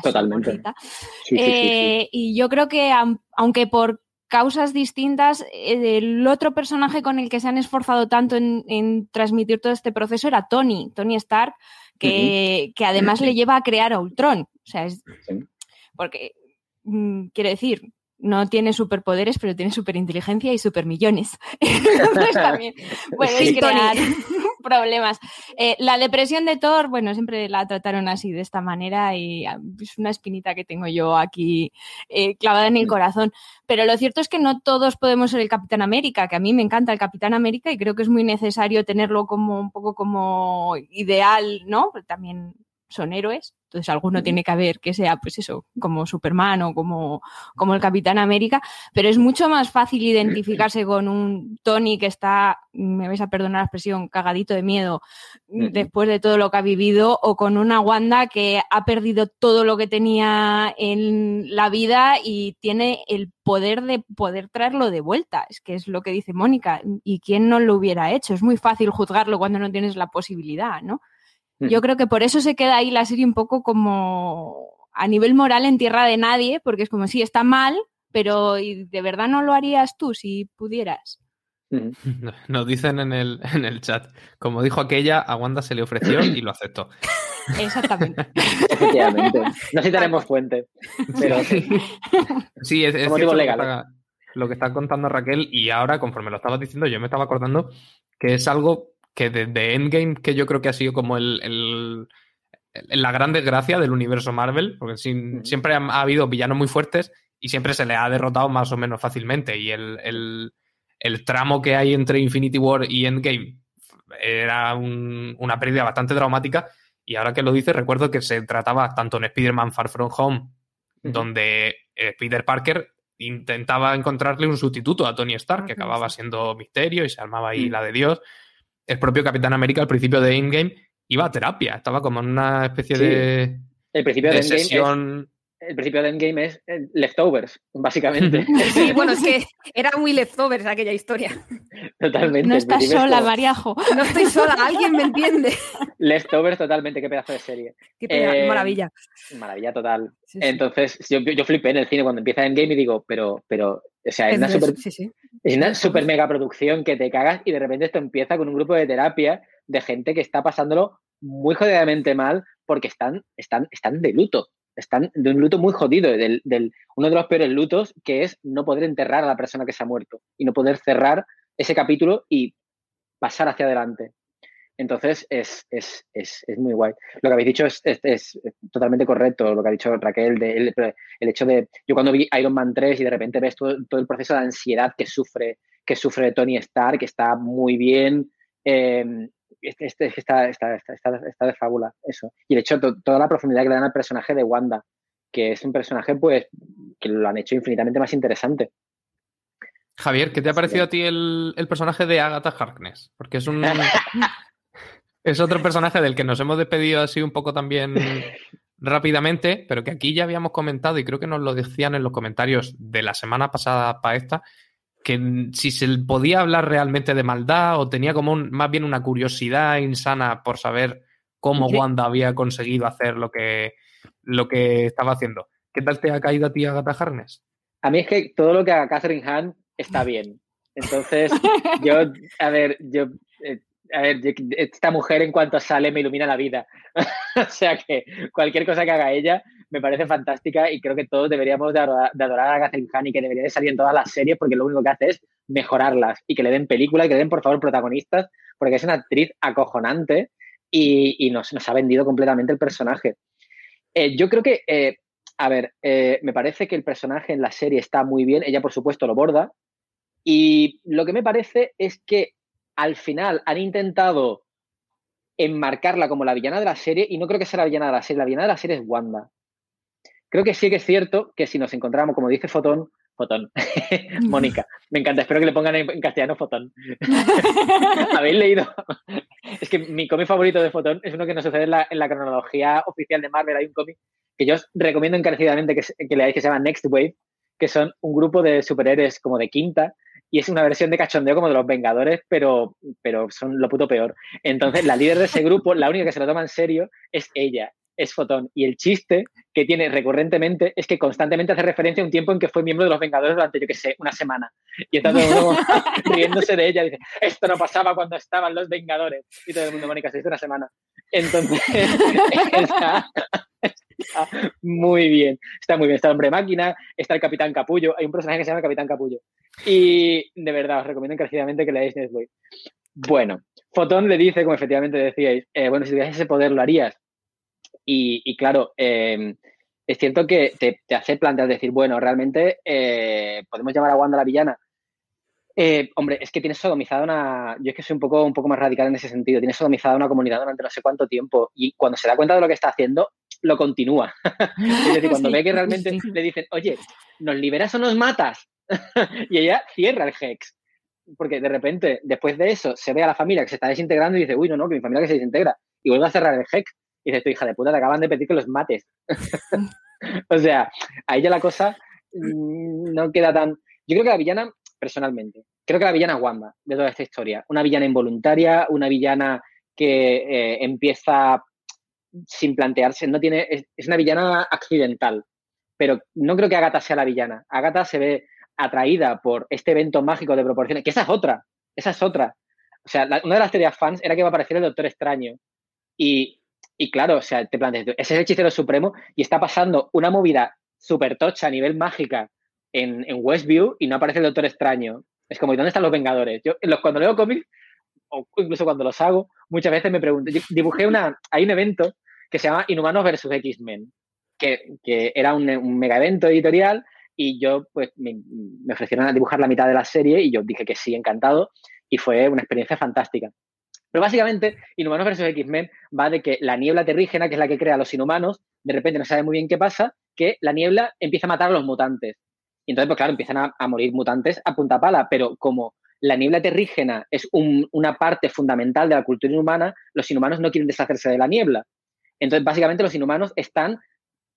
Totalmente. Eh, y yo creo que aunque por causas distintas, eh, el otro personaje con el que se han esforzado tanto en, transmitir todo este proceso era Tony, Tony Stark, que, además le lleva a crear a Ultron. O sea, es, porque, mm, quiero decir, no tiene superpoderes, pero tiene superinteligencia y supermillones. Entonces también puedes crear problemas. Eh, la depresión de Thor, bueno, siempre la trataron así, de esta manera, y ah, es una espinita que tengo yo aquí eh, clavada en el corazón. Pero lo cierto es que no todos podemos ser el Capitán América, que a mí me encanta el Capitán América y creo que es muy necesario tenerlo como un poco como ideal, ¿no? También son héroes, entonces alguno tiene que haber que sea, pues eso, como Superman o como, como el Capitán América, pero es mucho más fácil identificarse con un Tony que está, me vais a perdonar la expresión, cagadito de miedo después de todo lo que ha vivido, o con una Wanda que ha perdido todo lo que tenía en la vida y tiene el poder de poder traerlo de vuelta. Es que es lo que dice Mónica. ¿Y quién no lo hubiera hecho? Es muy fácil juzgarlo cuando no tienes la posibilidad, ¿no? Yo creo que por eso se queda ahí la serie un poco como a nivel moral en tierra de nadie, porque es como si está mal, pero ¿de verdad no lo harías tú si pudieras? Nos dicen en el, en el chat, como dijo aquella, a Wanda se le ofreció y lo aceptó. Exactamente. Efectivamente. No citaremos fuente, pero sí. Sí, es, lo que está contando Raquel y ahora, conforme lo estabas diciendo, yo me estaba acordando que es algo que desde Endgame, que yo creo que ha sido como el, la gran desgracia del universo Marvel, porque siempre ha, habido villanos muy fuertes y siempre se le ha derrotado más o menos fácilmente. Y el, tramo que hay entre Infinity War y Endgame era una pérdida bastante dramática. Y ahora que lo dice, recuerdo que se trataba tanto en Spider-Man Far From Home, donde eh, Peter Parker intentaba encontrarle un sustituto a Tony Stark, que acababa siendo misterio y se armaba ahí la de Dios el propio Capitán América al principio de Endgame iba a terapia, estaba como en una especie de, el principio de, sesión... el principio de Endgame es eh, leftovers, básicamente. Sí, bueno, es que era muy leftovers aquella historia. Totalmente. No estás sola, Mariajo. No estoy sola, alguien me entiende. Leftovers totalmente, qué pedazo de serie. Qué eh, maravilla. Maravilla total. Entonces, yo, yo, flipé en el cine cuando empieza Endgame y digo, pero, pero o sea, es, una super, es una super mega producción que te cagas y de repente esto empieza con un grupo de terapia de gente que está pasándolo muy jodidamente mal porque están, están, están de luto. Están de un luto muy jodido, del, del, uno de los peores lutos que es no poder enterrar a la persona que se ha muerto y no poder cerrar ese capítulo y pasar hacia adelante. Entonces es, es, es, es, muy guay. Lo que habéis dicho es, es, totalmente correcto, lo que ha dicho Raquel, de, el, el, hecho de, yo cuando vi Iron Man 3 y de repente ves todo, todo, el proceso de ansiedad que sufre, que sufre Tony Stark, que está muy bien, eh, este, está, está, está, está, de fábula, eso. Y de hecho toda la profundidad que le dan al personaje de Wanda, que es un personaje pues que lo han hecho infinitamente más interesante. Javier, ¿qué te ha parecido a ti el, el personaje de Agatha Harkness? Porque es un, Es otro personaje del que nos hemos despedido así un poco también rápidamente, pero que aquí ya habíamos comentado y creo que nos lo decían en los comentarios de la semana pasada para esta, que si se podía hablar realmente de maldad o tenía como más bien una curiosidad insana por saber cómo Wanda había conseguido hacer lo que, lo que estaba haciendo. ¿Qué tal te ha caído a ti Agatha Harness? A mí es que todo lo que haga Catherine Hahn está bien. Entonces, yo, a ver, yo eh, a ver, esta mujer en cuanto sale me ilumina la vida. o sea que cualquier cosa que haga ella me parece fantástica y creo que todos deberíamos de adorar, a Catherine Hahn y que debería de salir en todas las series porque lo único que hace es mejorarlas y que le den película y que le den por favor protagonistas porque es una actriz acojonante y, nos, nos, ha vendido completamente el personaje. Eh, yo creo que, eh, a ver, eh, me parece que el personaje en la serie está muy bien, ella por supuesto lo borda y lo que me parece es que al final han intentado enmarcarla como la villana de la serie y no creo que sea la villana de la serie, la villana de la serie es Wanda. Creo que sí que es cierto que si nos encontramos, como dice Fotón, Fotón, Mónica, me encanta, espero que le pongan en, castellano Fotón. ¿Habéis leído? es que mi cómic favorito de Fotón es uno que no sucede en la, en la cronología oficial de Marvel. Hay un cómic que yo os recomiendo encarecidamente que, que leáis que se llama Next Wave, que son un grupo de superhéroes como de quinta, y es una versión de cachondeo como de los Vengadores, pero, pero son lo puto peor. Entonces, la líder de ese grupo, la única que se lo toma en serio es ella, es Fotón. Y el chiste que tiene recurrentemente es que constantemente hace referencia a un tiempo en que fue miembro de los Vengadores durante, yo qué sé, una semana. Y está todo el mundo riéndose de ella. Dice, esto no pasaba cuando estaban los Vengadores. Y todo el mundo, Mónica, se hizo una semana. Entonces, muy bien. Está muy bien. Está el hombre máquina, está el Capitán Capullo. Hay un personaje que se llama Capitán Capullo. Y de verdad, os recomiendo encarecidamente que leáis Netboy. Bueno, Fotón le dice, como efectivamente decíais, eh, bueno, si tuvieras ese poder, ¿lo harías? Y, claro, em, es cierto que te, hace plantear decir, bueno, realmente eh, podemos llamar a Wanda la villana. Eh, hombre, es que tienes sodomizada una. Yo es que soy un poco, un poco más radical en ese sentido. Tienes sodomizada una comunidad durante no sé cuánto tiempo y cuando se da cuenta de lo que está haciendo, lo continúa. es decir, cuando ve que realmente le dicen, oye, ¿nos liberas o nos matas? y ella cierra el Hex. Porque de repente, después de eso, se ve a la familia que se está desintegrando y dice, uy, no, no, que mi familia que se desintegra. Y vuelve a cerrar el Hex. Y dice, tu hija de puta, te acaban de pedir que los mates. o sea, ahí ya la cosa mm, no queda tan. Yo creo que la villana, personalmente, creo que la villana es Wanda de toda esta historia. Una villana involuntaria, una villana que eh, empieza sin plantearse, no tiene, es, una villana accidental, pero no creo que Agatha sea la villana. Agatha se ve atraída por este evento mágico de proporciones, que esa es otra, esa es otra. O sea, una de las teorías fans era que iba a aparecer el Doctor Extraño. Y, claro, o sea, te planteas, ese es el hechicero supremo y está pasando una movida súper tocha a nivel mágica en, Westview y no aparece el Doctor Extraño. Es como, ¿y dónde están los Vengadores? Yo, cuando leo cómics, o incluso cuando los hago, muchas veces me pregunto, dibujé una, hay un evento que se llama Inhumanos versus X-Men, que, era un, mega evento editorial y yo pues me, ofrecieron a dibujar la mitad de la serie y yo dije que sí, encantado y fue una experiencia fantástica. Pero básicamente, Inhumanos versus X-Men va de que la niebla terrígena, que es la que crea a los inhumanos, de repente no sabe muy bien qué pasa, que la niebla empieza a matar a los mutantes. Y entonces, pues claro, empiezan a, morir mutantes a punta pala, pero como la niebla terrígena es una parte fundamental de la cultura inhumana, los inhumanos no quieren deshacerse de la niebla. Entonces, básicamente, los inhumanos están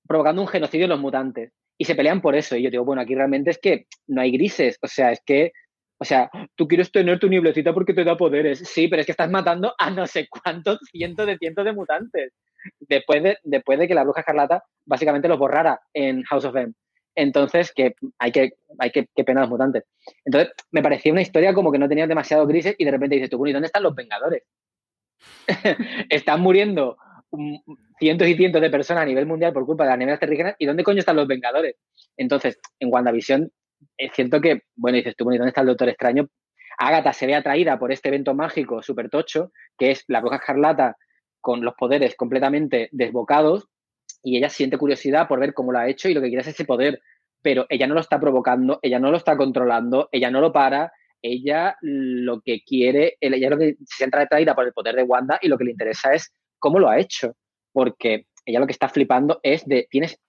provocando un genocidio en los mutantes y se pelean por eso. Y yo digo, bueno, aquí realmente es que no hay grises. O sea, es que, o sea, tú quieres tener tu nieblecita porque te da poderes. Sí, pero es que estás matando a no sé cuántos cientos de cientos de mutantes. Después de, después de que la bruja escarlata básicamente los borrara en House of M. Entonces, que hay que, hay que, que pena a los mutantes. Entonces, me parecía una historia como que no tenía demasiado grises y de repente dices tú, ¿y dónde están los Vengadores? están muriendo cientos y cientos de personas a nivel mundial por culpa de las neveras terrígenas, ¿y dónde coño están los Vengadores? Entonces, en WandaVision, es cierto que, bueno, dices tú, bueno, ¿y dónde está el Doctor Extraño? Agatha se ve atraída por este evento mágico súper tocho, que es la bruja escarlata con los poderes completamente desbocados, y ella siente curiosidad por ver cómo lo ha hecho y lo que quiere es ese poder, pero ella no lo está provocando, ella no lo está controlando, ella no lo para, ella lo que quiere, ella lo que se siente atraída por el poder de Wanda y lo que le interesa es cómo lo ha hecho, porque ella lo que está flipando es de, tienes,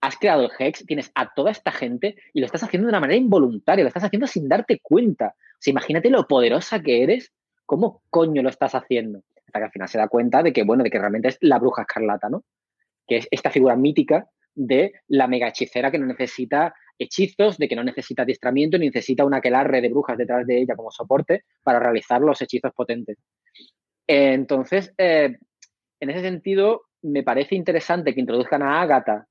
has creado el Hex, tienes a toda esta gente y lo estás haciendo de una manera involuntaria, lo estás haciendo sin darte cuenta. O sea, imagínate lo poderosa que eres, ¿cómo coño lo estás haciendo? Hasta que al final se da cuenta de que, bueno, de que realmente es la bruja escarlata, ¿no? Que es esta figura mítica de la mega hechicera que no necesita hechizos, de que no necesita adiestramiento, ni necesita una aquelarre de brujas detrás de ella como soporte para realizar los hechizos potentes. entonces, eh, en ese sentido, me parece interesante que introduzcan a Agatha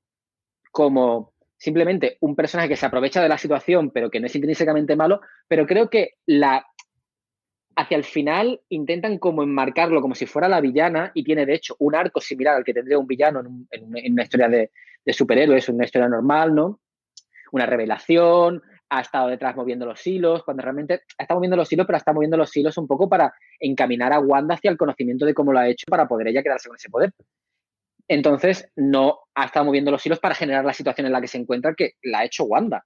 como simplemente un personaje que se aprovecha de la situación, pero que no es intrínsecamente malo, pero creo que la hacia el final intentan como enmarcarlo como si fuera la villana y tiene de hecho un arco similar al que tendría un villano en, una historia de, de, superhéroes, una historia normal, ¿no? Una revelación, ha estado detrás moviendo los hilos, cuando realmente ha estado moviendo los hilos, pero está moviendo los hilos un poco para encaminar a Wanda hacia el conocimiento de cómo lo ha hecho para poder ella quedarse con ese poder. Entonces, no ha estado moviendo los hilos para generar la situación en la que se encuentra que la ha hecho Wanda.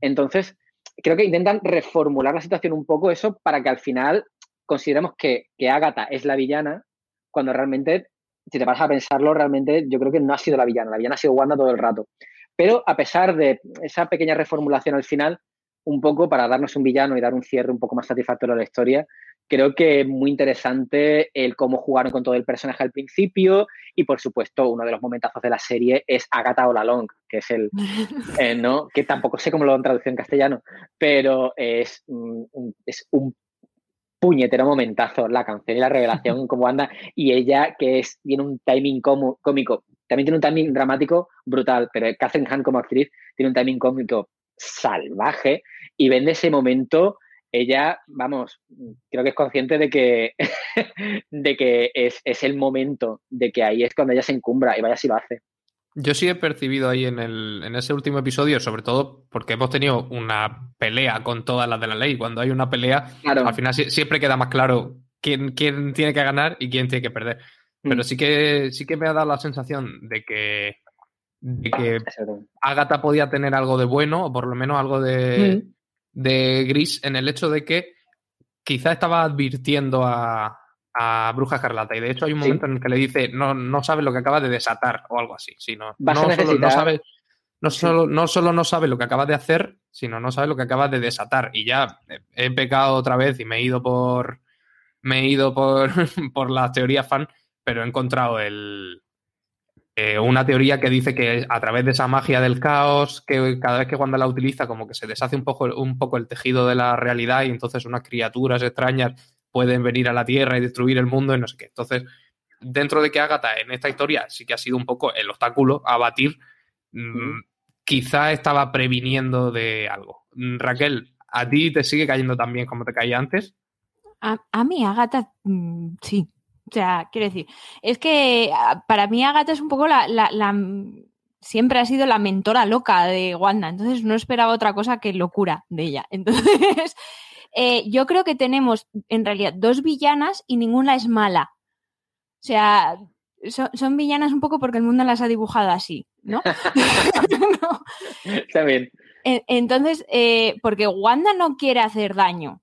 Entonces, creo que intentan reformular la situación un poco eso para que al final consideremos que, que Agatha es la villana, cuando realmente, si te vas a pensarlo, realmente yo creo que no ha sido la villana, la villana ha sido Wanda todo el rato. Pero a pesar de esa pequeña reformulación al final, un poco para darnos un villano y dar un cierre un poco más satisfactorio a la historia, creo que es muy interesante el cómo jugaron con todo el personaje al principio y por supuesto uno de los momentazos de la serie es Agatha Olalong, que es el, eh, ¿no? que tampoco sé cómo lo han traducido en castellano, pero es, un, es un puñetero momentazo la canción y la revelación como anda y ella que es tiene un timing cómico también tiene un timing dramático brutal pero Catherine Hahn como actriz tiene un timing cómico salvaje y vende ese momento ella, vamos, creo que es consciente de que, de que es, el momento, de que ahí es cuando ella se encumbra y vaya si lo hace. Yo sí he percibido ahí en, el, en ese último episodio, sobre todo porque hemos tenido una pelea con todas las de la ley. Cuando hay una pelea, al final siempre queda más claro quién, quién, tiene que ganar y quién tiene que perder. Pero mm. sí que, sí que me ha dado la sensación de que, de que Agatha podía tener algo de bueno, o por lo menos algo de, mm de Gris en el hecho de que quizá estaba advirtiendo a, Bruja Escarlata. Y de hecho hay un momento en el que le dice, no, no sabes lo que acaba de desatar o algo así. Sino, no, solo, no, sabe, no, solo, no solo no sabe lo que acaba de hacer, sino no sabe lo que acaba de desatar. Y ya he pecado otra vez y me he ido por. Me he ido por, por las teorías fan, pero he encontrado el, eh, una teoría que dice que a través de esa magia del caos, que cada vez que Wanda la utiliza, como que se deshace un poco, un poco el tejido de la realidad y entonces unas criaturas extrañas pueden venir a la Tierra y destruir el mundo y no sé qué. Entonces, dentro de que Agatha en esta historia sí que ha sido un poco el obstáculo a batir, mm, quizá estaba previniendo de algo. Mm, Raquel, ¿a ti te sigue cayendo tan bien como te caía antes? A, a mí, Agatha, mm, sí, o sea, quiero decir, es que ah, para mí Agatha es un poco la, siempre ha sido la mentora loca de Wanda, entonces no esperaba otra cosa que locura de ella. Entonces, eh, yo creo que tenemos en realidad dos villanas y ninguna es mala. O sea, son, villanas un poco porque el mundo las ha dibujado así, ¿no? Está bien. Entonces, eh, porque Wanda no quiere hacer daño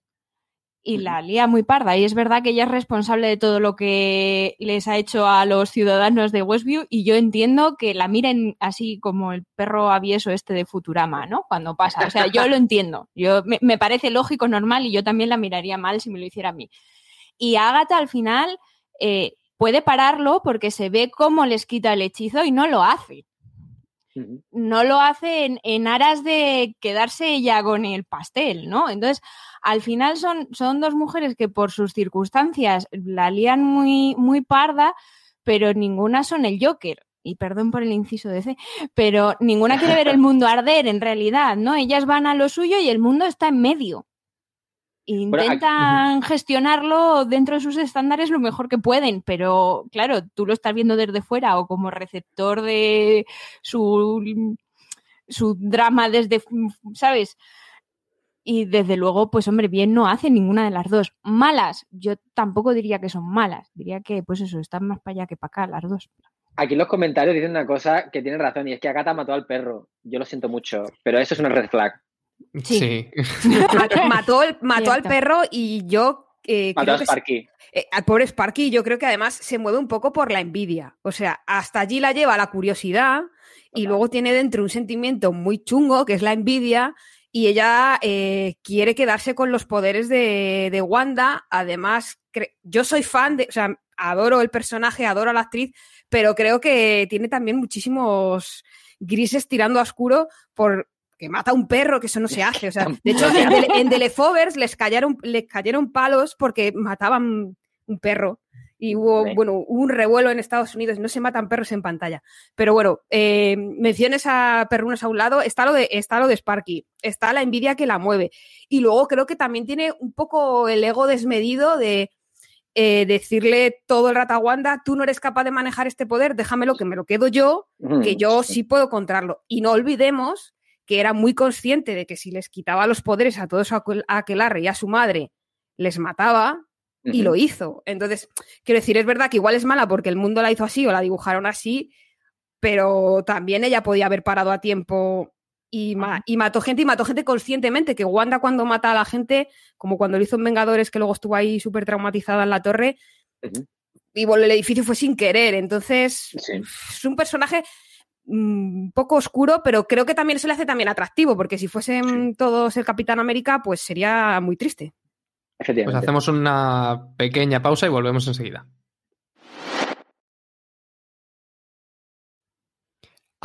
y la lía muy parda. Y es verdad que ella es responsable de todo lo que les ha hecho a los ciudadanos de Westview y yo entiendo que la miren así como el perro avieso este de Futurama, ¿no? Cuando pasa. O sea, yo lo entiendo. Yo, me, parece lógico, normal y yo también la miraría mal si me lo hiciera a mí. Y Agatha al final eh, puede pararlo porque se ve cómo les quita el hechizo y no lo hace. No lo hace en, en aras de quedarse ella con el pastel, ¿no? Entonces, al final son, son dos mujeres que por sus circunstancias la lían muy, muy parda, pero ninguna son el Joker. Y perdón por el inciso de C, pero ninguna quiere ver el mundo arder en realidad, ¿no? Ellas van a lo suyo y el mundo está en medio. Intentan gestionarlo dentro de sus estándares lo mejor que pueden, pero claro, tú lo estás viendo desde fuera o como receptor de su, su drama desde, ¿sabes? Y desde luego, pues hombre, bien no hace ninguna de las dos. Malas, yo tampoco diría que son malas. Diría que, pues eso, están más para allá que para acá las dos. Aquí en los comentarios dicen una cosa que tiene razón y es que Agatha mató al perro. Yo lo siento mucho, pero eso es una red flag. Sí. mató, mató al perro y yo eh, mató a Sparky. Eh, al pobre Sparky, yo creo que además se mueve un poco por la envidia. O sea, hasta allí la lleva la curiosidad y luego tiene dentro un sentimiento muy chungo que es la envidia y ella eh, quiere quedarse con los poderes de, Wanda. Además, yo soy fan de, o sea, adoro el personaje, adoro a la actriz, pero creo que tiene también muchísimos grises tirando a oscuro por que mata a un perro, que eso no se hace. O sea, de hecho, en, The Leftovers les cayeron, les cayeron palos porque mataban un perro y hubo, bueno, un revuelo en Estados Unidos, no se matan perros en pantalla. Pero bueno, eh, menciones a perrunos a un lado, está lo, de, está lo de Sparky, está la envidia que la mueve. Y luego creo que también tiene un poco el ego desmedido de eh, decirle todo el rato a Wanda, tú no eres capaz de manejar este poder, déjamelo que me lo quedo yo, que yo sí puedo controlarlo. Y no olvidemos que era muy consciente de que si les quitaba los poderes a todos a Aquelarre y a su madre, les mataba, y lo hizo. Entonces, quiero decir, es verdad que igual es mala porque el mundo la hizo así o la dibujaron así, pero también ella podía haber parado a tiempo y, y, mató gente y mató gente conscientemente, que Wanda cuando mata a la gente, como cuando lo hizo en Vengadores, que luego estuvo ahí súper traumatizada en la torre, y el edificio fue sin querer. Entonces, es un personaje un poco oscuro, pero creo que también eso le hace también atractivo, porque si fuesen todos el Capitán América, pues sería muy triste. Pues hacemos una pequeña pausa y volvemos enseguida.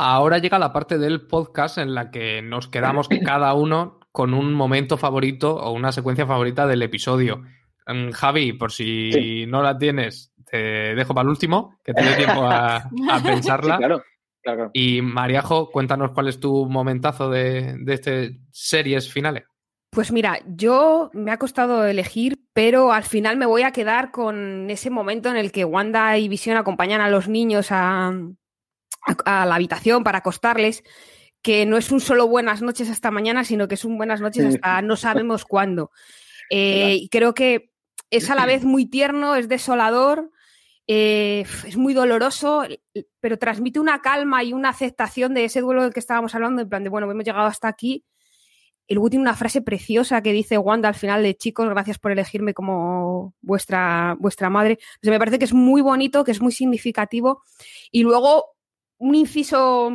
Ahora llega la parte del podcast en la que nos quedamos cada uno con un momento favorito o una secuencia favorita del episodio. Mm, Javi, por si no la tienes, te dejo para el último, que dé tiempo a, pensarla. claro, claro. Y Mariajo, cuéntanos cuál es tu momentazo de, de este series finales. Pues mira, yo me ha costado elegir, pero al final me voy a quedar con ese momento en el que Wanda y Visión acompañan a los niños a, la habitación para acostarles, que no es un solo buenas noches hasta mañana, sino que es un buenas noches hasta no sabemos cuándo. Eh, creo que es a la vez muy tierno, es desolador, eh, es muy doloroso, pero transmite una calma y una aceptación de ese duelo del que estábamos hablando, en plan de, bueno, hemos llegado hasta aquí y luego tiene una frase preciosa que dice Wanda al final de chicos, gracias por elegirme como vuestra, vuestra madre. me parece que es muy bonito, que es muy significativo. Y luego un inciso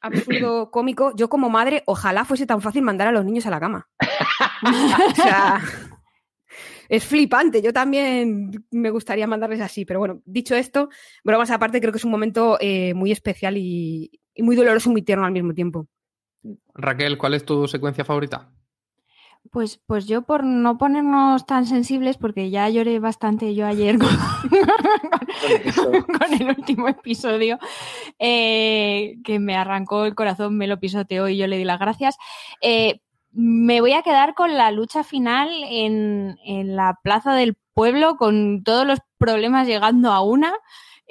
absurdo cómico. Yo como madre, ojalá fuese tan fácil mandar a los niños a la cama. o sea, es flipante. Yo también me gustaría mandarles así. Pero bueno, dicho esto, bromas aparte, creo que es un momento eh, muy especial y, y muy doloroso y muy tierno al mismo tiempo. Raquel, ¿cuál es tu secuencia favorita? Pues, pues yo por no ponernos tan sensibles, porque ya lloré bastante yo ayer con, el último episodio, eh, que me arrancó el corazón, me lo pisoteó y yo le di las gracias. Eh, me voy a quedar con la lucha final en, en la plaza del pueblo, con todos los problemas llegando a una.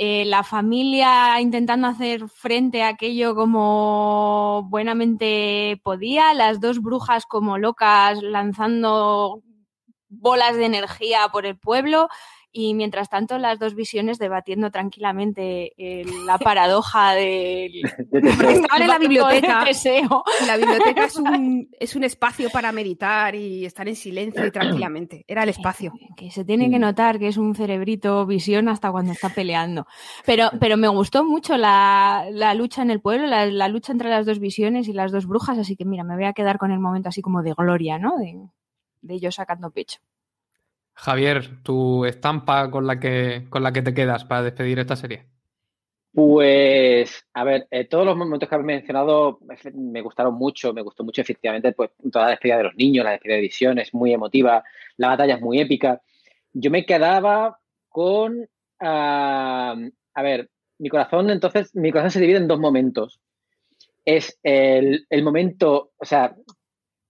Eh, la familia intentando hacer frente a aquello como buenamente podía, las dos brujas como locas lanzando bolas de energía por el pueblo y mientras tanto las dos visiones debatiendo tranquilamente eh, la paradoja del... Ahora la biblioteca. La biblioteca es un, es un espacio para meditar y estar en silencio y tranquilamente. Era el espacio. Que, se tiene que notar que es un cerebrito visión hasta cuando está peleando. Pero, pero me gustó mucho la, lucha en el pueblo, la, lucha entre las dos visiones y las dos brujas, así que mira, me voy a quedar con el momento así como de gloria, ¿no? De, de ellos sacando pecho. Javier, tu estampa con la que, con la que te quedas para despedir esta serie. Pues, a ver, eh, todos los momentos que habéis mencionado me gustaron mucho, me gustó mucho efectivamente, pues toda la despedida de los niños, la despedida de Visión es muy emotiva, la batalla es muy épica. Yo me quedaba con, a ver, mi corazón, entonces, mi corazón se divide en dos momentos. Es el, el momento, o sea,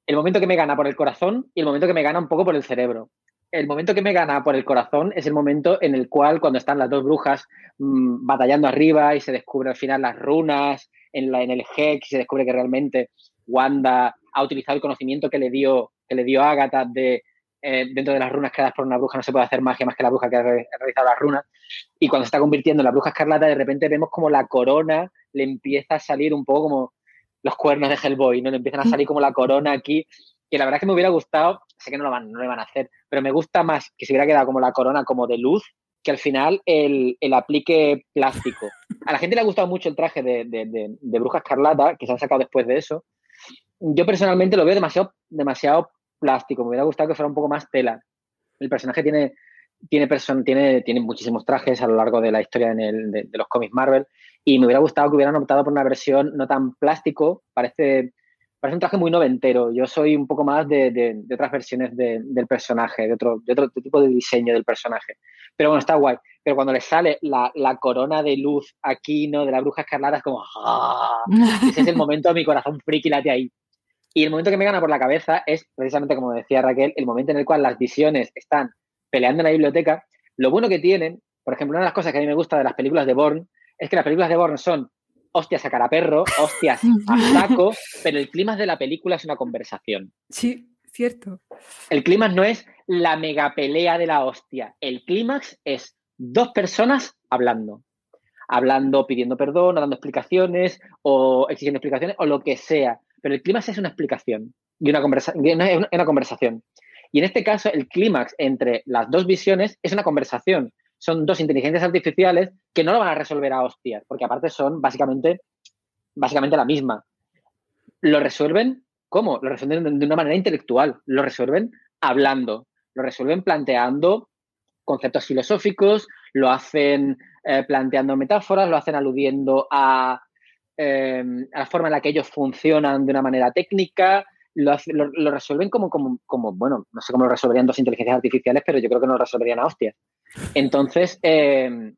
el momento que me gana por el corazón y el momento que me gana un poco por el cerebro el momento que me gana por el corazón es el momento en el cual, cuando están las dos brujas mm, batallando arriba y se descubre al final las runas en, la, el Hex se descubre que realmente Wanda ha utilizado el conocimiento que le dio, que le dio Agatha de eh, dentro de las runas creadas por una bruja no se puede hacer magia más que la bruja que ha, realizado las runas. Y cuando se está convirtiendo en la bruja escarlata, de repente vemos como la corona le empieza a salir un poco como los cuernos de Hellboy, ¿no? Le empiezan a salir como la corona aquí que la verdad es que me hubiera gustado, sé que no lo van, no lo van a hacer, pero me gusta más que se hubiera quedado como la corona como de luz que al final el, aplique plástico. A la gente le ha gustado mucho el traje de, de, Bruja Escarlata, que se han sacado después de eso. Yo personalmente lo veo demasiado, demasiado plástico, me hubiera gustado que fuera un poco más tela. El personaje tiene, tiene, tiene, tiene muchísimos trajes a lo largo de la historia en de, los cómics Marvel y me hubiera gustado que hubieran optado por una versión no tan plástico, parece parece un traje muy noventero. Yo soy un poco más de, otras versiones del personaje, de otro, de otro tipo de diseño del personaje. Pero bueno, está guay. Pero cuando le sale la, corona de luz aquí, ¿no? De la bruja escarlata, es como... ¡ah! Ese es el momento de mi corazón friki late ahí. Y el momento que me gana por la cabeza es, precisamente como decía Raquel, el momento en el cual las visiones están peleando en la biblioteca. Lo bueno que tienen, por ejemplo, una de las cosas que a mí me gusta de las películas de Bourne, es que las películas de Bourne son hostias a cara perro, hostias a saco, pero el clima de la película es una conversación. Sí, cierto. El clímax no es la mega pelea de la hostia. El clímax es dos personas hablando. Hablando, pidiendo perdón, o dando explicaciones, o exigiendo explicaciones, o lo que sea. Pero el clímax es una explicación y una, una conversación. Y en este caso, el clímax entre las dos visiones es una conversación son dos inteligencias artificiales que no lo van a resolver a hostias, porque aparte son básicamente básicamente la misma. Lo resuelven, ¿cómo? Lo resuelven de una manera intelectual, lo resuelven hablando, lo resuelven planteando conceptos filosóficos, lo hacen eh, planteando metáforas, lo hacen aludiendo a, eh, a, la forma en la que ellos funcionan de una manera técnica, lo, lo, resuelven como, como, como, bueno, no sé cómo lo resolverían dos inteligencias artificiales, pero yo creo que no lo resolverían a hostias. Entonces, eh,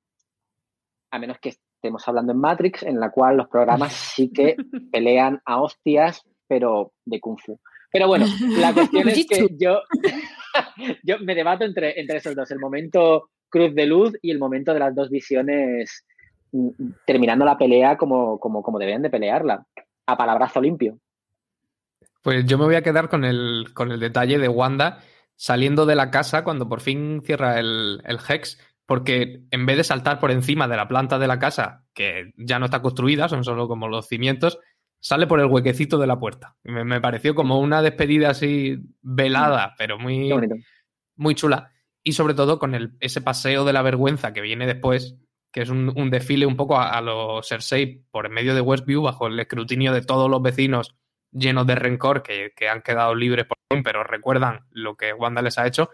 a menos que estemos hablando en Matrix, en la cual los programas sí que pelean a hostias, pero de Kung Fu. Pero bueno, la cuestión es que yo, yo me debato entre, entre esos dos, el momento cruz de luz y el momento de las dos visiones mm, terminando la pelea como, como, como deben de pelearla, a palabrazo limpio. Pues yo me voy a quedar con el, con el detalle de Wanda saliendo de la casa cuando por fin cierra el, el Hex, porque en vez de saltar por encima de la planta de la casa, que ya no está construida, son solo como los cimientos, sale por el huequecito de la puerta. Me, pareció como una despedida así velada, mm. pero muy, muy chula. Y sobre todo con el, ese paseo de la vergüenza que viene después, que es un, desfile un poco a, los Cersei por en medio de Westview, bajo el escrutinio de todos los vecinos llenos de rencor que, han quedado libres por fin, pero recuerdan lo que Wanda les ha hecho.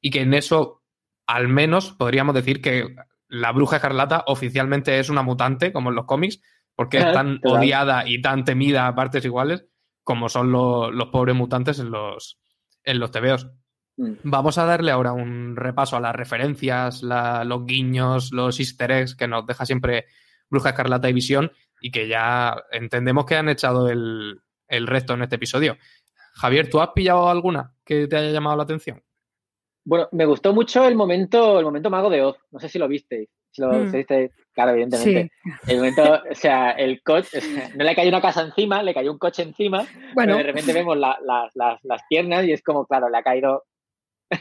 Y que en eso, al menos, podríamos decir que la bruja escarlata oficialmente es una mutante, como en los cómics, porque es tan odiada y tan temida a partes iguales como son los pobres mutantes en los, en los tebeos. Mm. Vamos a darle ahora un repaso a las referencias, los guiños, los easter eggs que nos deja siempre Bruja Escarlata y Visión y que ya entendemos que han echado el, el resto en este episodio. Javier, ¿tú has pillado alguna que te haya llamado la atención? Bueno, me gustó mucho el momento, el momento mago de Oz. No sé si lo visteis. Mm. claro, evidentemente. El momento, o sea, el coche, no le cayó una casa encima, le cayó un coche encima, bueno. pero de repente vemos las, piernas y es como, claro, le ha caído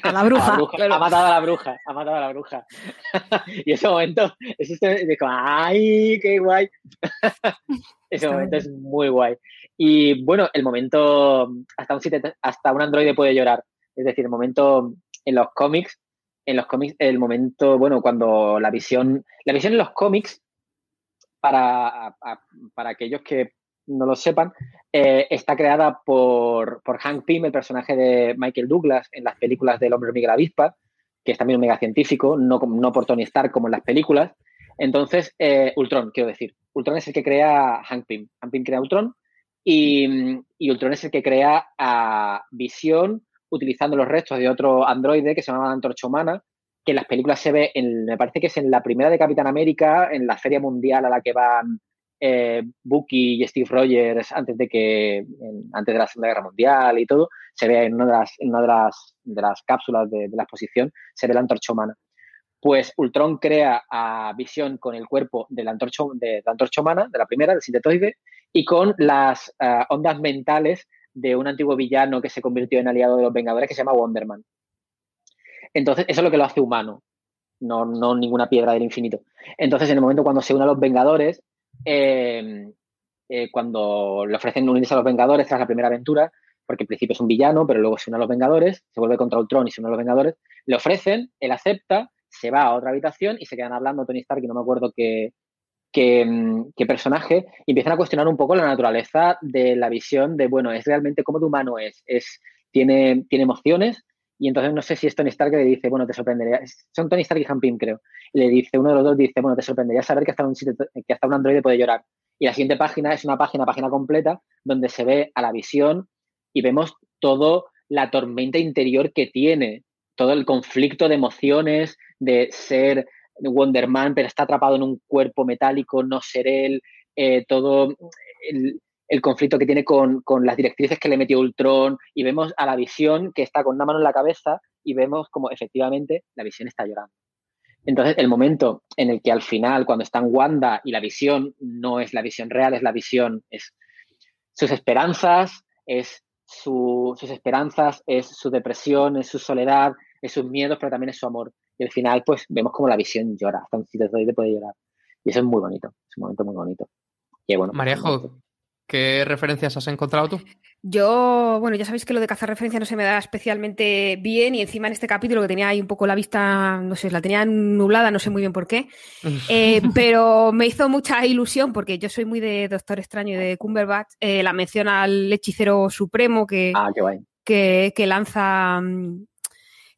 a la bruja. Ha matado a la bruja, ha matado a la bruja. y ese momento, es este, como, ¡ay, qué guay! ese momento es muy guay. Y bueno, el momento, hasta un, hasta un androide puede llorar. Es decir, el momento en los cómics en los cómics el momento, bueno, cuando la visión, la visión en los cómics, para, para aquellos que no lo sepan, eh, está creada por, por, Hank Pym, el personaje de Michael Douglas en las películas del hombre la avispa, que es también un mega científico, no, no por Tony Stark como en las películas. Entonces, eh, Ultron, quiero decir. Ultron es el que crea Hank Pym. Hank Pym crea Ultron y, y Ultron es el que crea a Visión, utilizando los restos de otro androide que se llama Antorcha Humana, que en las películas se ve, en, me parece que es en la primera de Capitán América, en la feria mundial a la que van eh, Bucky y Steve Rogers antes de que, antes de la Segunda Guerra Mundial y todo, se ve en una de las, en una de las, de las cápsulas de, la exposición, se ve la antorcha humana. Pues Ultron crea a Visión con el cuerpo de la antorcha, de humana, de la primera, del sintetoide, y con las eh, ondas mentales de un antiguo villano que se convirtió en aliado de los Vengadores que se llama Wonderman. Entonces, eso es lo que lo hace humano, no, no ninguna piedra del infinito. Entonces, en el momento cuando se une a los Vengadores, em, eh, cuando le ofrecen unirse a los Vengadores tras la primera aventura, porque al principio es un villano, pero luego se une a los Vengadores, se vuelve contra Ultron y se une a los Vengadores, le ofrecen, él acepta, se va a otra habitación y se quedan hablando Tony Stark y no me acuerdo qué, Mm, qué, personaje, y empiezan a cuestionar un poco la naturaleza de la visión de, bueno, es realmente cómo de humano es, es tiene, tiene emociones, y entonces no sé si es Tony Stark que le dice, bueno, te sorprendería, son Tony Stark y Hampim, creo, y le dice, uno de los dos dice, bueno, te sorprendería saber que hasta un, que hasta un androide puede llorar. Y la siguiente página es una página, página completa, donde se ve a la visión y vemos todo la tormenta interior que tiene, todo el conflicto de emociones, de ser Wonderman, pero está atrapado en un cuerpo metálico, no ser él, eh, todo conflicto que tiene con, las directrices que le metió Ultron, y vemos a la visión que está con una mano en la cabeza y vemos como efectivamente la visión está llorando. Entonces, el momento en el que al final, cuando están Wanda y la visión no es la visión real, es la visión, es sus esperanzas, es sus esperanzas, es su depresión, es su soledad, es sus miedos, pero también es su amor. Y al final, pues vemos como la visión llora, hasta un sitio puede llorar. Y eso es muy bonito, es un momento muy bonito. Y bueno, Marejo, ¿Qué referencias has encontrado tú? Yo, bueno, ya sabéis que lo de cazar referencias no se me da especialmente bien y encima en este capítulo que tenía ahí un poco la vista, no sé, la tenía nublada, no sé muy bien por qué, eh, pero me hizo mucha ilusión porque yo soy muy de Doctor Extraño y de Cumberbatch, eh, la mención al hechicero supremo que, ah, que, que lanza mm,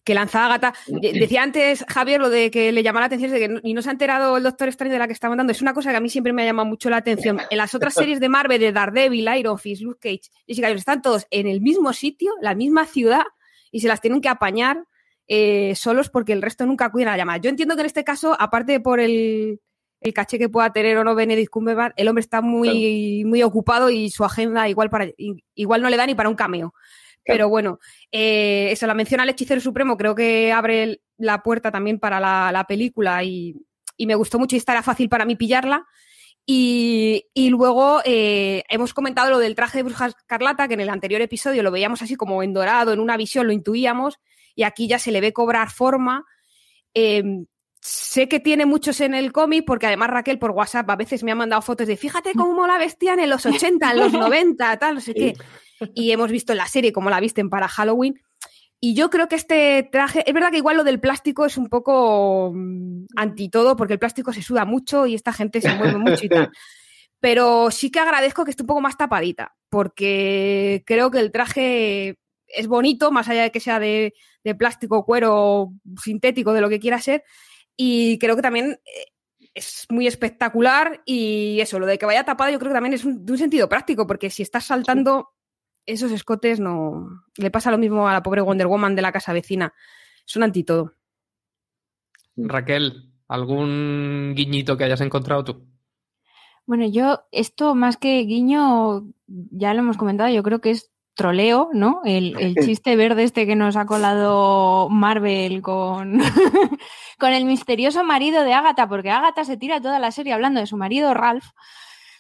que lanza Agatha. Decía antes Javier lo de que le llamó la atención de que y no se ha enterado el Doctor Strange de la que está mandando. Es una cosa que a mí siempre me ha llamado mucho la atención. En las otras series de Marvel, de Daredevil, Iron Fist, Luke Cage, Jessica Jones, están todos en el mismo sitio, la misma ciudad, y se las tienen que apañar eh, solos porque el resto nunca cuida la llamada. Yo entiendo que en este caso, aparte por el, el caché que pueda tener o no Benedict Cumberbatch, el hombre está muy, muy ocupado y su agenda igual, para, igual no le da ni para un cameo. Pero bueno, eh, eso, la menciona al hechicero supremo, creo que abre la puerta también para la, película y, me gustó mucho y estará fácil para mí pillarla. Y, luego eh, hemos comentado lo del traje de Bruja Escarlata, que en el anterior episodio lo veíamos así como en dorado, en una visión lo intuíamos, y aquí ya se le ve cobrar forma. Eh, sé que tiene muchos en el cómic, porque además Raquel por WhatsApp a veces me ha mandado fotos de fíjate cómo la vestían en los 80, en los 90, tal, no sé qué y hemos visto en la serie cómo la visten para Halloween. Y yo creo que este traje, es verdad que igual lo del plástico es un poco mm, anti todo, porque el plástico se suda mucho y esta gente se mueve mucho y tal. Pero sí que agradezco que esté un poco más tapadita, porque creo que el traje es bonito, más allá de que sea de, plástico, cuero, sintético, de lo que quiera ser. Y creo que también eh, es muy espectacular. Y eso, lo de que vaya tapada, yo creo que también es de un sentido práctico, porque si estás saltando esos escotes no. Le pasa lo mismo a la pobre Wonder Woman de la casa vecina. Es un antitodo. Raquel, ¿algún guiñito que hayas encontrado tú? Bueno, yo, esto más que guiño, ya lo hemos comentado, yo creo que es troleo, ¿no? El, chiste verde este que nos ha colado Marvel con, con el misterioso marido de Agatha, porque Agatha se tira toda la serie hablando de su marido Ralph.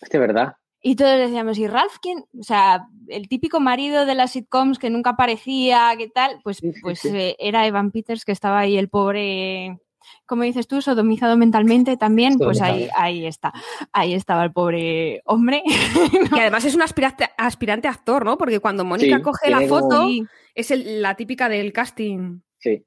Es de verdad. Y todos decíamos, ¿y Ralph quién? O sea, el típico marido de las sitcoms que nunca aparecía, ¿qué tal? Pues, pues eh, era Evan Peters que estaba ahí el pobre, como dices tú, sodomizado mentalmente también, pues ahí, ahí está. Ahí estaba el pobre hombre. Y además es un aspirante, aspirante actor, ¿no? Porque cuando Mónica coge la foto, es la típica del casting. Sí.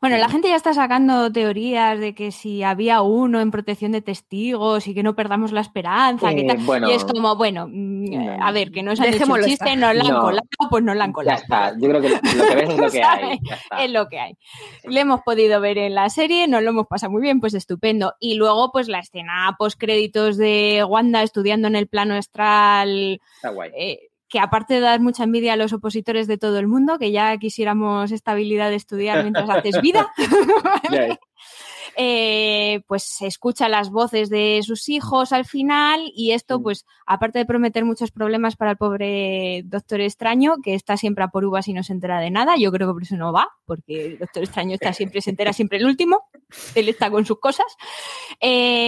Bueno, la gente ya está sacando teorías de que si había uno en protección de testigos y que no perdamos la esperanza, tal. y es como, bueno, mm, a ver, que no se ha hecho chiste, no la han colado, pues no la han colado. Ya está, yo creo que lo que ves es lo que hay. Es lo que hay. Le hemos podido ver en la serie, nos lo hemos pasado muy bien, pues estupendo. Y luego, pues la escena post créditos de Wanda estudiando en el plano astral. Está guay. Eh, que aparte de dar mucha envidia a los opositores de todo el mundo, que ya quisiéramos estabilidad de estudiar mientras haces vida, eh, pues se escucha las voces de sus hijos al final y esto, mm. pues, aparte de prometer muchos problemas para el pobre Doctor Extraño, que está siempre a por uvas y no se entera de nada, yo creo que por eso no va, porque el Doctor Extraño está siempre, se entera siempre el último, él está con sus cosas. Eh,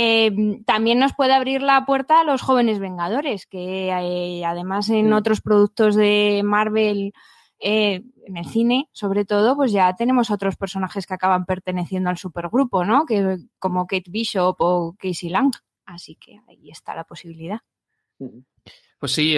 también nos puede abrir la puerta a los jóvenes Vengadores, que eh, además en otros productos de Marvel eh, en el cine, sobre todo, pues ya tenemos otros personajes que acaban perteneciendo al supergrupo, ¿no? Que, como Kate Bishop o Casey Lang. Así que ahí está la posibilidad. Pues sí,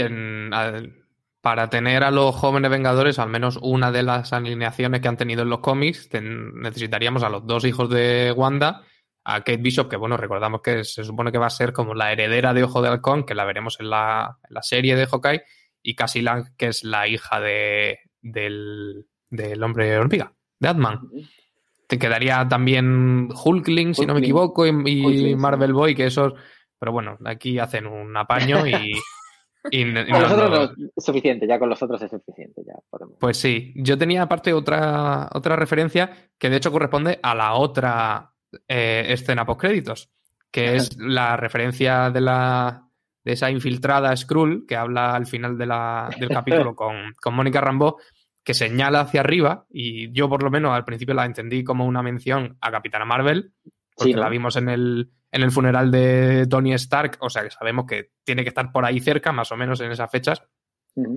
para tener a los jóvenes Vengadores, al menos una de las alineaciones que han tenido en los cómics, necesitaríamos a los dos hijos de Wanda, a Kate Bishop, que bueno, recordamos que se supone que va a ser como la heredera de Ojo de Halcón, que la veremos en la, en la serie de Hawkeye, y Cassie Lang, que es la hija de, del, del hombre hormiga, de Atman. Te quedaría también Hulkling, si no me equivoco, y, Marvel Boy, que esos. Pero bueno, aquí hacen un apaño y. con los otros es suficiente, ya con los otros es suficiente. Ya Pues sí, yo tenía aparte otra, otra referencia que de hecho corresponde a la otra eh, escena post créditos, que es la referencia de la, de esa infiltrada Skrull que habla al final de la, del capítulo con, con Mónica Rambeau, que señala hacia arriba, y yo por lo menos al principio la entendí como una mención a Capitana Marvel, porque la vimos en el, en el funeral de Tony Stark, o sea que sabemos que tiene que estar por ahí cerca, más o menos en esas fechas,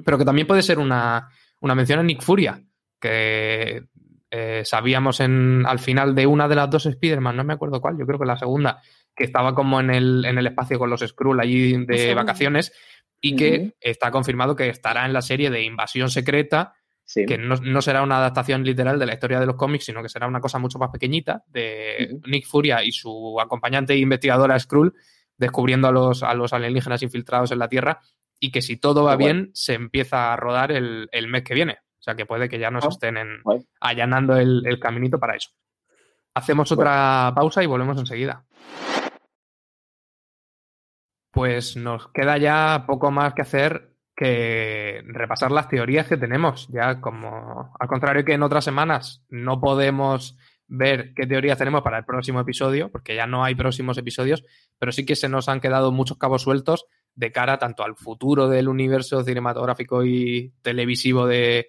pero que también puede ser una, una mención a Nick Furia, que eh, sabíamos en, al final de una de las dos Spider-Man, no me acuerdo cuál, yo creo que la segunda, que estaba como en el, en el espacio con los Skrull allí de vacaciones y que está confirmado que estará en la serie de Invasión Secreta, que no, será una adaptación literal de la historia de los cómics, sino que será una cosa mucho más pequeñita de Nick Furia y su acompañante e investigadora Skrull descubriendo a los, a los alienígenas infiltrados en la Tierra y que si todo va bien se empieza a rodar el, mes que viene. O sea que puede que ya nos ah, estén allanando el, caminito para eso. Hacemos otra pausa y volvemos enseguida. Pues nos queda ya poco más que hacer que repasar las teorías que tenemos. Ya como, al contrario que en otras semanas, no podemos ver qué teorías tenemos para el próximo episodio, porque ya no hay próximos episodios, pero sí que se nos han quedado muchos cabos sueltos de cara tanto al futuro del universo cinematográfico y televisivo de,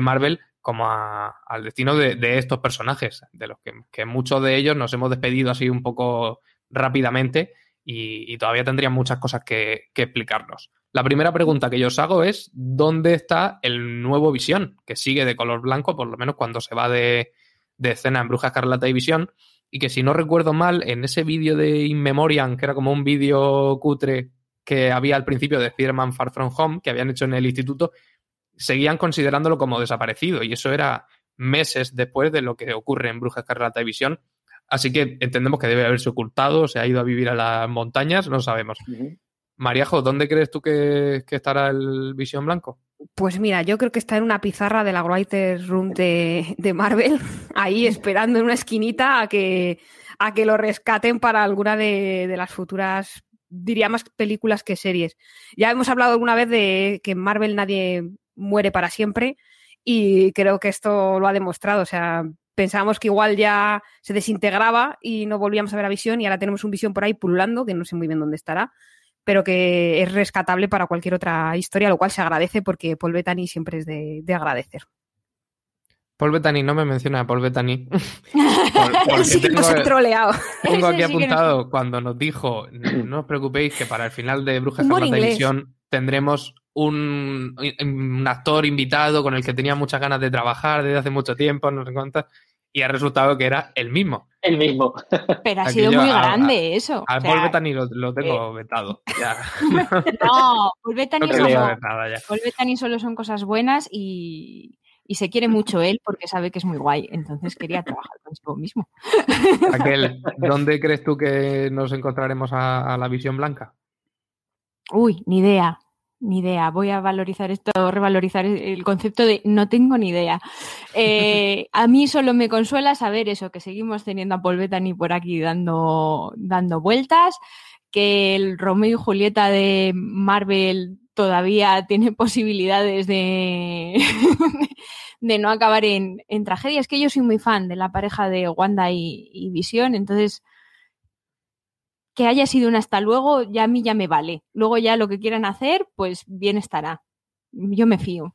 Marvel como al destino de, estos personajes, de los que, muchos de ellos nos hemos despedido así un poco rápidamente y, todavía tendrían muchas cosas que, que, explicarnos. La primera pregunta que yo os hago es, ¿dónde está el nuevo Visión? Que sigue de color blanco, por lo menos cuando se va de, de escena en Bruja Escarlata y Visión, y que si no recuerdo mal, en ese vídeo de In Memoriam, que era como un vídeo cutre que había al principio de Spider-Man Far From Home, que habían hecho en el instituto, seguían considerándolo como desaparecido, y eso era meses después de lo que ocurre en Bruja Escarlata y Visión. Así que entendemos que debe haberse ocultado, se ha ido a vivir a las montañas, no sabemos. Mariajo, ¿dónde crees tú que, estará el Visión Blanco? Pues mira, yo creo que está en una pizarra de la Writer's Room de, Marvel, ahí esperando en una esquinita a que, a que lo rescaten para alguna de, las futuras, diría más películas que series. Ya hemos hablado alguna vez de que en Marvel nadie muere para siempre y creo que esto lo ha demostrado. O sea, pensábamos que igual ya se desintegraba y no volvíamos a ver a Visión y ahora tenemos un Visión por ahí pululando, que no sé muy bien dónde estará pero que es rescatable para cualquier otra historia, lo cual se agradece porque Paul Bettany siempre es de, agradecer. Paul Bettany, no me menciona a Paul Bettany. sí tengo, nos troleado. Tengo aquí apuntado cuando nos dijo, no os preocupéis que para el final de Brujas la Televisión tendremos un, actor invitado con el que tenía muchas ganas de trabajar desde hace mucho tiempo, no sé cuántas, y ha resultado que era el mismo. El mismo. Pero ha sido muy grande eso. Al Paul Bettany lo, tengo eh, vetado. no, Paul Bettany, solo, solo son cosas buenas y, se quiere mucho él porque sabe que es muy guay. Entonces quería trabajar consigo mismo. Aquel, ¿dónde crees tú que nos encontraremos a la visión blanca? Uy, ni idea ni idea. Voy a valorizar esto, revalorizar el concepto de no tengo ni idea. Eh, a mí solo me consuela saber eso, que seguimos teniendo a Paul Bettany por aquí dando, dando vueltas, que el Romeo y Julieta de Marvel todavía tiene posibilidades de, de no acabar en, tragedia. Es que yo soy muy fan de la pareja de Wanda y, y Visión, entonces que haya sido un hasta luego, ya a mí ya me vale. Luego ya lo que quieran hacer, pues bien estará. Yo me fío.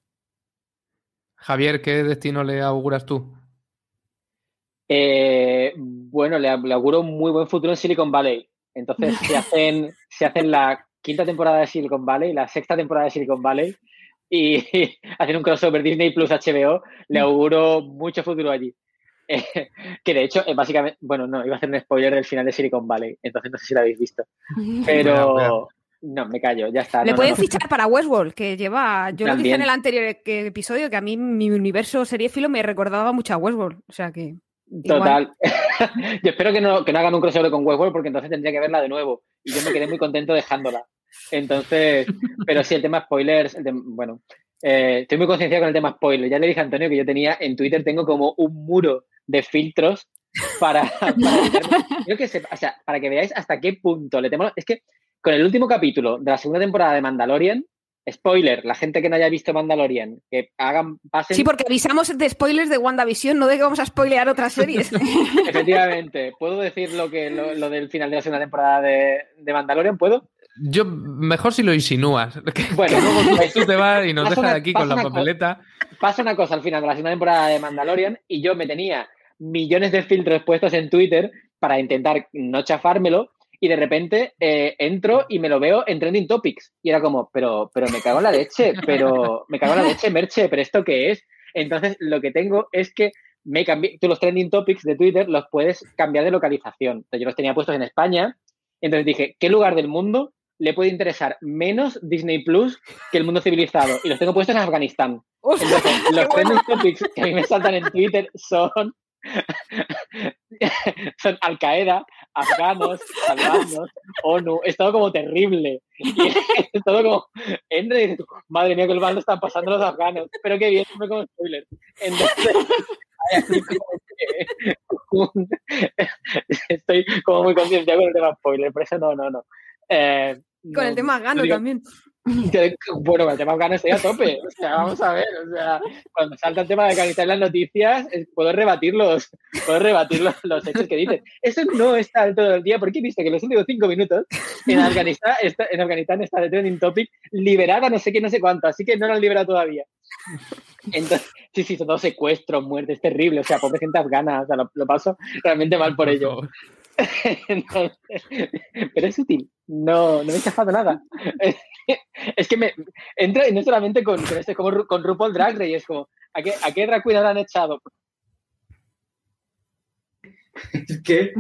Javier, ¿qué destino le auguras tú? Eh, bueno, le, auguro un muy buen futuro en Silicon Valley. Entonces, si hacen, si hacen la quinta temporada de Silicon Valley, la sexta temporada de Silicon Valley y hacen un crossover Disney Plus HBO, le auguro mucho futuro allí. que de hecho, eh, básicamente, bueno, no, iba a hacer un spoiler del final de Silicon Valley, entonces no sé si lo habéis visto. Pero no, me callo, ya está. Le pueden fichar para Westworld, que lleva, yo lo dije en el anterior episodio, que a mí mi universo seriéfilo me recordaba mucho a Westworld, o sea que... Total. yo espero que no, que no hagan un crossover con Westworld porque entonces tendría que verla de nuevo. Y yo me quedé muy contento dejándola. Entonces, pero sí, el tema spoilers, bueno, eh, estoy muy concienciado con el tema spoiler. Ya le dije a Antonio que yo tenía en Twitter, tengo como un muro de filtros para, que para que veáis hasta qué punto le tenemos. Es que con el último capítulo de la segunda temporada de Mandalorian, spoiler, la gente que no haya visto Mandalorian, que hagan, pasen. Sí, porque avisamos de spoilers de WandaVision, no de que vamos a spoilear otras series. Efectivamente, ¿puedo decir lo que lo, del final de la segunda temporada de, de Mandalorian? ¿Puedo? Yo, mejor si lo insinúas. Bueno, luego tú, te vas y nos dejas aquí con la papeleta. pasa una cosa al final de la segunda temporada de Mandalorian y yo me tenía millones de filtros puestos en Twitter para intentar no chafármelo y de repente eh, entro y me lo veo en Trending Topics. Y era como, pero, pero me cago en la leche, pero me cago en la leche, Merche, pero ¿esto qué es? Entonces, lo que tengo es que me tú los trending topics de Twitter los puedes cambiar de localización. Entonces, yo los tenía puestos en España, entonces dije, ¿qué lugar del mundo le puede interesar menos Disney Plus que el mundo civilizado? Y los tengo puestos en Afganistán. Entonces, los trending topics que a mí me saltan en Twitter son son Al Qaeda, afganos, afganos, ONU, es todo como terrible. Y es todo como, entra y madre mía, que el bando están pasando los afganos, pero qué bien, me como spoiler. Entonces, estoy como muy consciente con el tema spoiler, por eso no, no, no. Eh, con el tema afgano también. Bueno, el tema afgano estoy a tope. O sea, vamos a ver. O sea, cuando salta el tema de Afganistán en las noticias, puedo rebatir los, puedo rebatir los, hechos que dicen. Eso no está todo el día, porque he visto que en los últimos cinco minutos en Afganistán está, en Afganistán está de trending topic liberada no sé qué, no sé cuánto, así que no lo han liberado todavía. Entonces, sí, sí, son todos secuestros, muertes, terrible. O sea, pobre gente afgana, o sea, lo, paso realmente mal por ello. pero es útil, no, no me he chafado nada. es que me entra, y no solamente con, con este, como con RuPaul Drag Race, es como, ¿a qué, a qué drag queen han echado? Es que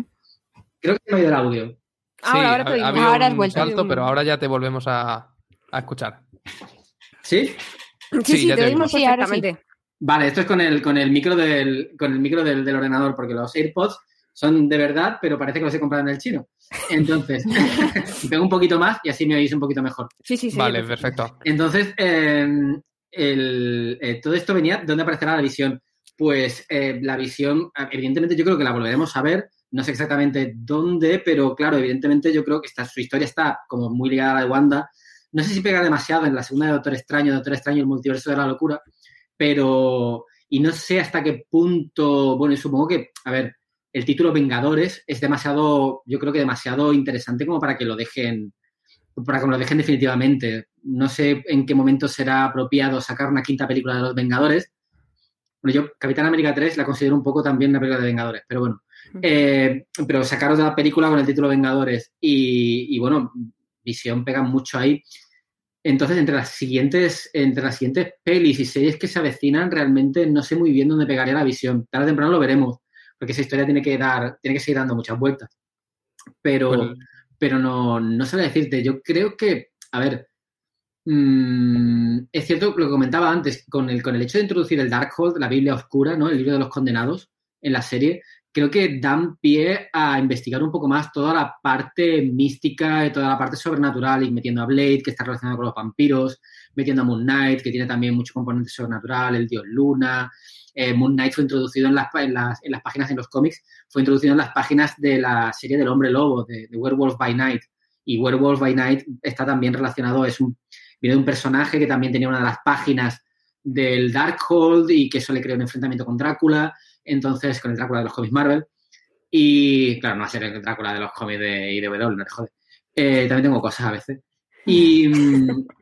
creo que me ha ido el audio. ahora, ahora, ahora un salto, pero ahora ya te volvemos a, a escuchar. ¿Sí? Sí, sí, te oímos perfectamente. Vale, esto es con el, con el micro del, con el micro del, del ordenador, porque los AirPods son de verdad, pero parece que los he comprado en el chino. Entonces, pego un poquito más y así me oís un poquito mejor. Sí, sí, sí. Vale, perfecto. Entonces, em, eh, todo esto venía, ¿dónde aparecerá la visión? Pues eh, la visión, evidentemente yo creo que la volveremos a ver, no sé exactamente dónde, pero claro, evidentemente yo creo que su historia está como muy ligada a la de Wanda. No sé si pega demasiado en la segunda de Doctor Extraño, Doctor Extraño, el multiverso de la locura, pero... Y no sé hasta qué punto, bueno, supongo que, a ver, el título Vengadores es demasiado, yo creo que demasiado interesante como para que lo dejen, para que lo dejen definitivamente. No sé en qué momento será apropiado sacar una quinta película de los Vengadores. Bueno, yo Capitán América 3 la considero un poco también una película de Vengadores, pero bueno. Eh, pero sacar otra película con el título Vengadores y, y, bueno, Visión pega mucho ahí. Entonces, entre las siguientes, entre las siguientes pelis y series que se avecinan, realmente no sé muy bien dónde pegaría la visión. Tarde o temprano lo veremos porque esa historia tiene que dar, tiene que seguir dando muchas vueltas. Pero, pero no, no sé decirte. Yo creo que, a ver, mm, es cierto lo que comentaba antes, con el, con el hecho de introducir el Darkhold, la Biblia oscura, ¿no? El libro de los condenados en la serie, creo que dan pie a investigar un poco más toda la parte mística y toda la parte sobrenatural, y metiendo a Blade, que está relacionado con los vampiros, metiendo a Moon Knight, que tiene también mucho componente sobrenatural, el dios Luna, eh, Moon Knight fue introducido en las, en, las, en las, páginas, en los cómics, fue introducido en las páginas de la serie del Hombre Lobo, de, Werewolf by Night. Y Werewolf by Night está también relacionado, es un, viene de un personaje que también tenía una de las páginas del Darkhold y que eso le creó un enfrentamiento con Drácula, entonces con el Drácula de los cómics Marvel. Y claro, no va a ser el Drácula de los cómics de IDW, no te jode. Eh, también tengo cosas a veces. Y,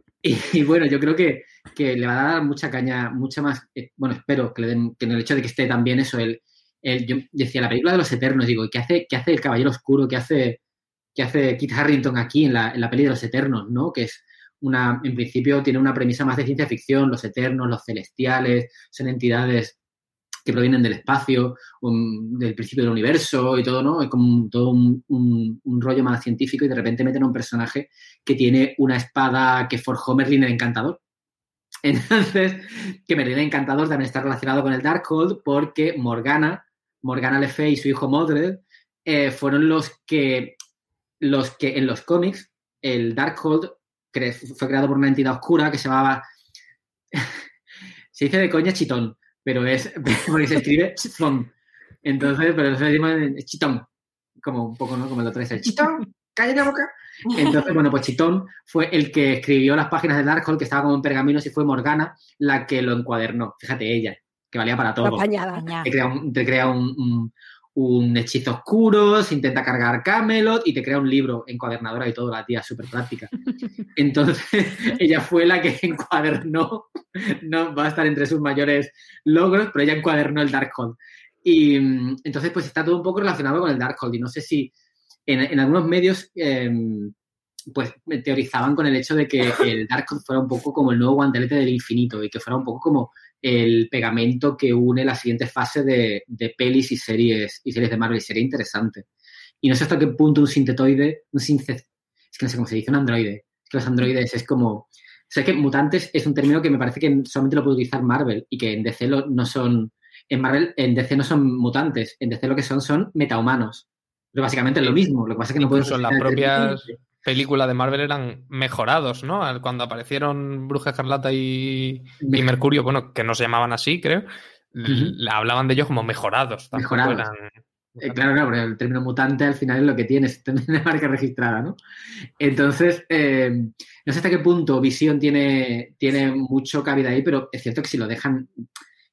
y, bueno, yo creo que, que, le va a dar mucha caña, mucha más. Eh, bueno, espero que le den, que en el hecho de que esté también eso, el, el, yo decía, la película de los Eternos, digo, ¿qué hace, qué hace el Caballero Oscuro? ¿Qué hace, qué hace Kit Harrington aquí en la, en la peli de los Eternos, ¿no? Que es una, en principio tiene una premisa más de ciencia ficción, los Eternos, los Celestiales, son entidades que provienen del espacio, del principio del universo y todo, ¿no? Es como todo un, un, rollo más científico y de repente meten a un personaje que tiene una espada que forjó Merlin el Encantador. Entonces, que Merlin el Encantador también está relacionado con el Darkhold porque Morgana, Morgana Le Fay y su hijo Modred eh, fueron los que, los que en los cómics el Darkhold fue creado por una entidad oscura que se llamaba... se dice de coña chitón pero es porque se escribe chitón. Entonces, pero se llama chitón, como un poco, ¿no? Como lo traes el chitón, cállate la boca. Entonces, bueno, pues Chitón fue el que escribió las páginas de Darkhold, que estaba como en pergaminos, y fue Morgana la que lo encuadernó. Fíjate, ella, que valía para todo. Te crea, un, te crea un, un hechizo oscuro, se intenta cargar Camelot y te crea un libro encuadernadora y todo, la tía, súper práctica. Entonces, ella fue la que encuadernó, no va a estar entre sus mayores logros, pero ella encuadernó el Darkhold. Y mm, entonces, pues está todo un poco relacionado con el Darkhold. Y no sé si en, algunos medios, em, pues teorizaban con el hecho de que el Darkhold fuera un poco como el nuevo guantelete del infinito y que fuera un poco como el pegamento que une la siguiente fase de, pelis y series y series de Marvel. Sería interesante. Y no sé hasta qué punto un sintetoide, un es que no sé cómo se dice, un androide. Es que los androides es como... Sé que mutantes es un término que me parece que solamente lo puede utilizar Marvel y que en DC no son... En Marvel, en DC no son mutantes, en DC lo que son son metahumanos. Pero básicamente es lo mismo. Lo que pasa es que no pueden... Son las propias películas de Marvel eran mejorados, ¿no? Cuando aparecieron Bruja Escarlata y, Mercurio, bueno, que no se llamaban así, creo, hablaban de ellos como mejorados. Mejorados. Eh, claro, claro, porque el término mutante al final es lo que tiene, es una marca registrada, ¿no? Entonces, eh, no sé hasta qué punto Visión tiene, tiene mucho cabida ahí, pero es cierto que si lo dejan,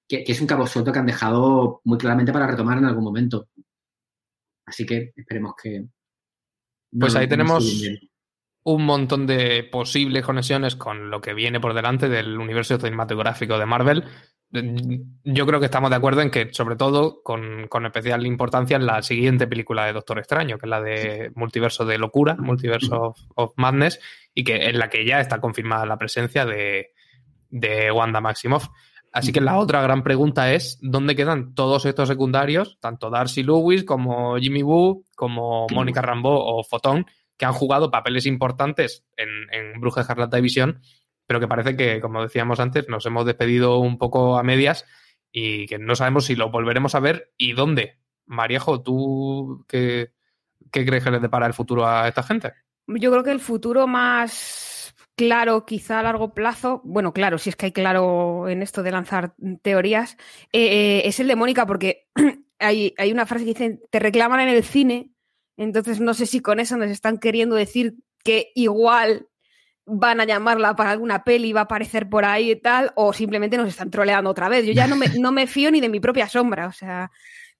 que, es un cabo suelto que han dejado muy claramente para retomar en algún momento. Así que esperemos que. Pues ahí tenemos un montón de posibles conexiones con lo que viene por delante del universo cinematográfico de Marvel. Yo creo que estamos de acuerdo en que, sobre todo, con, especial importancia en la siguiente película de Doctor Extraño, que es la de Multiverso de Locura, Multiverso of, Madness, y que en la que ya está confirmada la presencia de, Wanda Maximoff. Así que la otra gran pregunta es, ¿dónde quedan todos estos secundarios, tanto Darcy Lewis como Jimmy Woo, como Mónica Rambeau o Fotón, que han jugado papeles importantes en, en Bruja Escarlata División pero que parece que, como decíamos antes, nos hemos despedido un poco a medias y que no sabemos si lo volveremos a ver y dónde. Mariejo, ¿tú qué, crees que les depara el futuro a esta gente? Yo creo que el futuro más claro, quizá a largo plazo, bueno, claro, si es que hay claro en esto de lanzar teorías, eh, eh, es el de Mónica, porque hay, hay una frase que dice, te reclaman en el cine, entonces no sé si con eso nos están queriendo decir que igual van a llamarla para alguna peli, va a aparecer por ahí y tal, o simplemente nos están troleando otra vez. Yo ya no me, no me fío ni de mi propia sombra, o sea,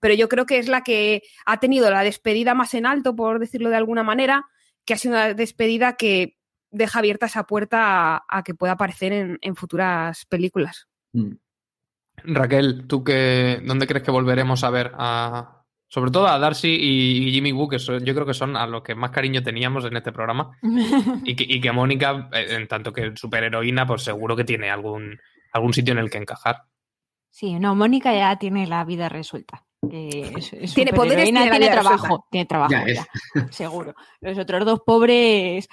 pero yo creo que es la que ha tenido la despedida más en alto, por decirlo de alguna manera, que ha sido una despedida que deja abierta esa puerta a, que pueda aparecer en, futuras películas. Mm. Raquel, ¿tú qué, dónde crees que volveremos a ver a, sobre todo a Darcy y Jimmy Woo, que yo creo que son a los que más cariño teníamos en este programa. y, que, y que Mónica, eh, en tanto que superheroína, pues seguro que tiene algún, algún sitio en el que encajar. Sí, no, Mónica ya tiene la vida resuelta. tiene poderes, tiene, tiene trabajo, tiene trabajo, seguro. Los otros dos pobres.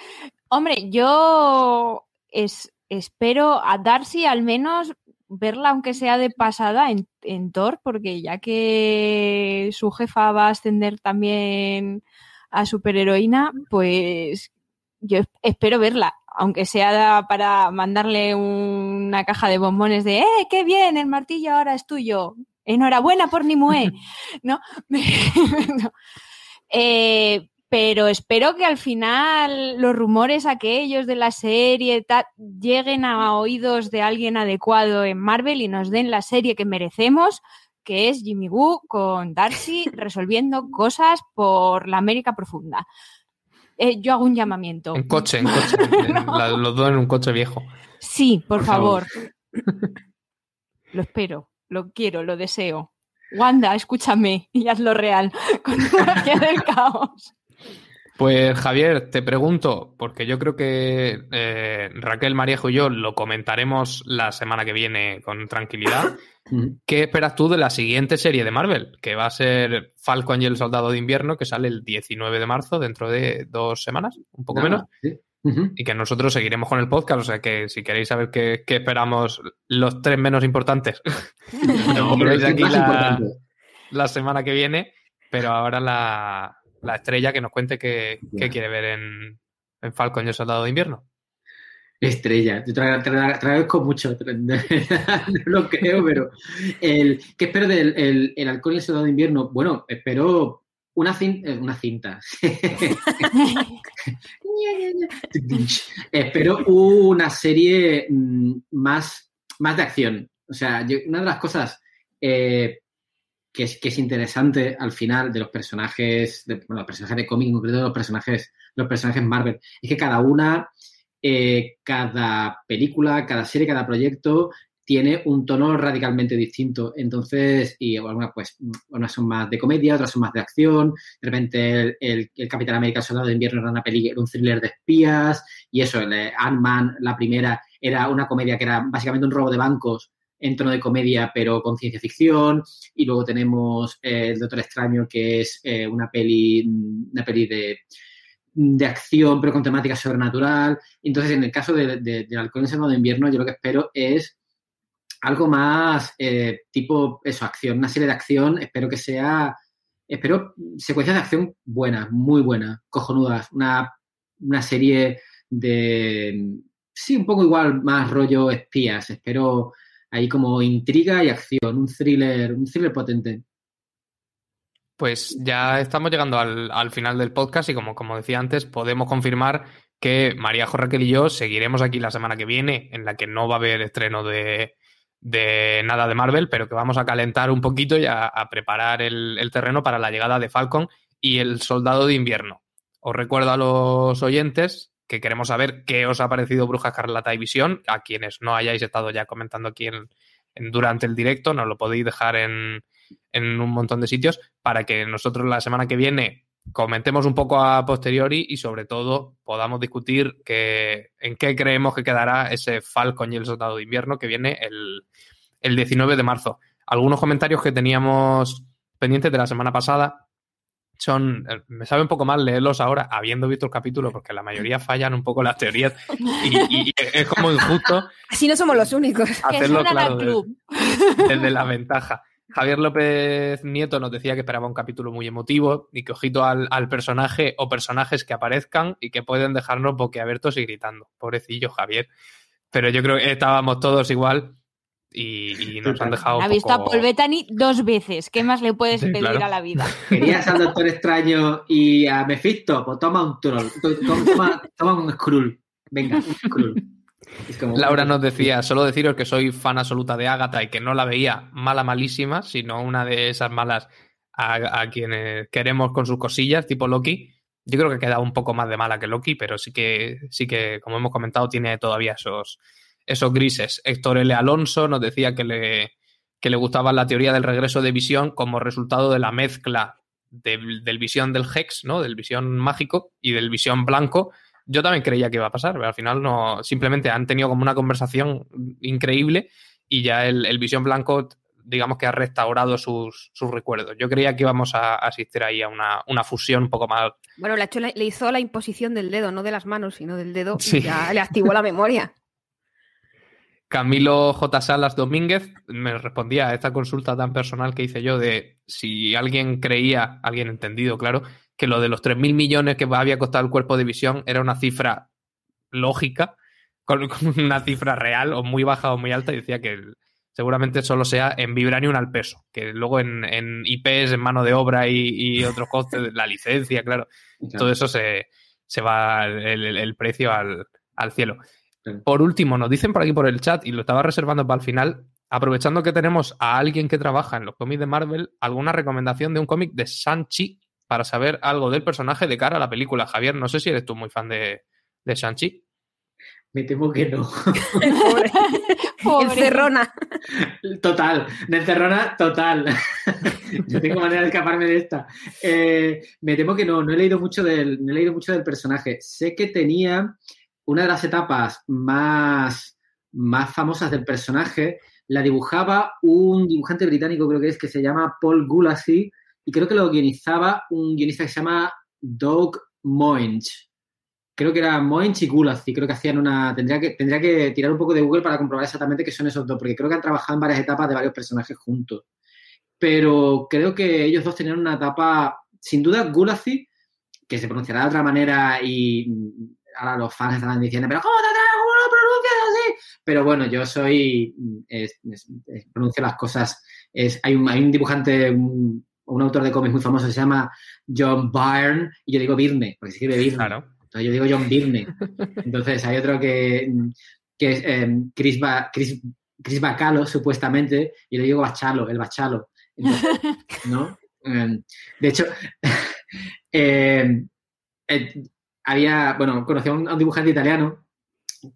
Hombre, yo es, espero a Darcy al menos verla, aunque sea de pasada, en, en Thor, porque ya que su jefa va a ascender también a superheroína, pues yo espero verla, aunque sea para mandarle una caja de bombones de ¡eh, qué bien! El martillo ahora es tuyo. Enhorabuena por Nimue. ¿No? no. Eh, pero espero que al final los rumores aquellos de la serie lleguen a oídos de alguien adecuado en Marvel y nos den la serie que merecemos, que es Jimmy Woo con Darcy resolviendo cosas por la América profunda. Eh, yo hago un llamamiento. En coche, en coche. los dos en un coche viejo. Sí, por, favor. lo espero, lo quiero, lo deseo. Wanda, escúchame y hazlo real con magia del caos. Pues Javier, te pregunto, porque yo creo que eh, Raquel, Mariejo y yo lo comentaremos la semana que viene con tranquilidad. ¿Qué esperas tú de la siguiente serie de Marvel? Que va a ser Falcon y el Soldado de Invierno, que sale el 19 de marzo, dentro de dos semanas, un poco menos. Y que nosotros seguiremos con el podcast, o sea que si queréis saber qué, esperamos los tres menos importantes, no, aquí la, la semana que viene, pero ahora la, la estrella que nos cuente qué, quiere ver en, en, Falcon y el Soldado de Invierno. Estrella, te, agradezco mucho, no lo creo, pero el, ¿qué espero del el, el Halcón y el Soldado de Invierno? Bueno, espero una, cinta, eh, una cinta. espero una serie mm, más, más de acción. O sea, una de las cosas eh, que es, que es interesante al final de los personajes, de, bueno, los personajes de cómic, en concreto de los personajes, los personajes Marvel, es que cada una, eh, cada película, cada serie, cada proyecto tiene un tono radicalmente distinto. Entonces, y algunas, pues, unas son más de comedia, otras son más de acción. De repente, el, Capitán América Soldado de Invierno era una peli, un thriller de espías. Y eso, el Ant-Man, la primera, era una comedia que era básicamente un robo de bancos en tono de comedia, pero con ciencia ficción. Y luego tenemos El Doctor Extraño, que es una peli, una peli de, de acción, pero con temática sobrenatural. Entonces, en el caso de, de, de de invierno, yo lo que espero es algo más eh, tipo, eso, acción, una serie de acción. Espero que sea, espero secuencias de acción buenas, muy buenas, cojonudas. Una, una serie de, sí, un poco igual, más rollo espías. Espero ahí como intriga y acción, un thriller, un thriller potente. Pues ya estamos llegando al, final del podcast y como, como decía antes, podemos confirmar que María Jorraquel y yo seguiremos aquí la semana que viene, en la que no va a haber estreno de, nada de Marvel, pero que vamos a calentar un poquito y a, preparar el, el, terreno para la llegada de Falcon y el Soldado de Invierno. Os recuerdo a los oyentes que queremos saber qué os ha parecido Bruja Escarlata y Visión, a quienes no hayáis estado ya comentando aquí en, durante el directo, nos lo podéis dejar en, en un montón de sitios para que nosotros la semana que viene comentemos un poco a posteriori y sobre todo podamos discutir que, en qué creemos que quedará ese Falcon y el Soldado de Invierno que viene el, el 19 de marzo. Algunos comentarios que teníamos pendientes de la semana pasada son, eh, me sabe un poco mal leerlos ahora, habiendo visto el capítulo, porque la mayoría fallan un poco las teorías y, es como injusto. Así no somos los únicos. Hacerlo claro desde la ventaja. Javier López Nieto nos decía que esperaba un capítulo muy emotivo y que ojito al, personaje o personajes que aparezcan y que pueden dejarnos boquiabiertos y gritando. Pobrecillo Javier. Pero yo creo que estábamos todos igual y, nos han dejado. Ha visto a Paul Bettany dos veces. ¿Qué más le puedes pedir a la vida? Querías al Doctor Extraño y a Mephisto, pues toma un troll. Toma, toma un Skrull. Venga, un Skrull. Laura nos decía, solo deciros que soy fan absoluta de Agatha y que no la veía mala, malísima, sino una de esas malas a, quienes queremos con sus cosillas, tipo Loki. Yo creo que queda un poco más de mala que Loki, pero sí que, sí que, como hemos comentado, tiene todavía esos, esos grises. Héctor L. Alonso nos decía que le, que le gustaba la teoría del regreso de visión como resultado de la mezcla del visión del Hex, ¿no? Del visión mágico y del visión blanco, yo también creía que iba a pasar, pero al final no, simplemente han tenido como una conversación increíble y ya el, Visión Blanco, digamos que ha restaurado sus, recuerdos. Yo creía que íbamos a asistir ahí a una, fusión un poco más. Bueno, le, hecho, le, hizo la imposición del dedo, no de las manos, sino del dedo, y ya le activó la memoria. Camilo J. Salas Domínguez me respondía a esta consulta tan personal que hice yo de si alguien creía, alguien entendido, claro, que lo de los 3.000 millones que había costado el cuerpo de visión era una cifra lógica, con, una cifra real o muy baja o muy alta, y decía que seguramente solo sea en vibranium al peso, que luego en, IPs, en mano de obra y, otros costes, la licencia, claro, todo eso se, va el, precio al, cielo. Por último, nos dicen por aquí por el chat, y lo estaba reservando para el final, aprovechando que tenemos a alguien que trabaja en los cómics de Marvel, alguna recomendación de un cómic de Sanchi para saber algo del personaje de cara a la película. Javier, no sé si eres tú muy fan de, de Shang-Chi. Me temo que no. Encerrona. Total, de encerrona, total. Yo tengo manera de escaparme de esta. Eh, me temo que no, no he leído mucho del, no he leído mucho del personaje. Sé que tenía una de las etapas más, más famosas del personaje, la dibujaba un dibujante británico, creo que es, que se llama Paul Gulacy, y creo que lo guionizaba un guionista que se llama Doug Moench. Creo que era Moench y Gulacy, creo que hacían una... Tendría que, tendría que tirar un poco de Google para comprobar exactamente qué son esos dos, porque creo que han trabajado en varias etapas de varios personajes juntos. Pero creo que ellos dos tenían una etapa, sin duda, Gulacy, que se pronunciará de otra manera y ahora los fans estarán diciendo, pero ¿cómo te ¿Cómo lo pronuncias así? Pero bueno, yo soy, pronuncio las cosas, es, hay, un, hay un dibujante, un autor de cómics muy famoso se llama John Byrne, y yo digo Byrne, porque se escribe Byrne. Claro. Entonces yo digo John Byrne. Entonces hay otro que, que es eh, Chris, Chris, Bacalo, supuestamente, y yo digo Bachalo, el Bachalo. ¿no? Em, de hecho, em, eh, había, bueno, conocí a un, dibujante italiano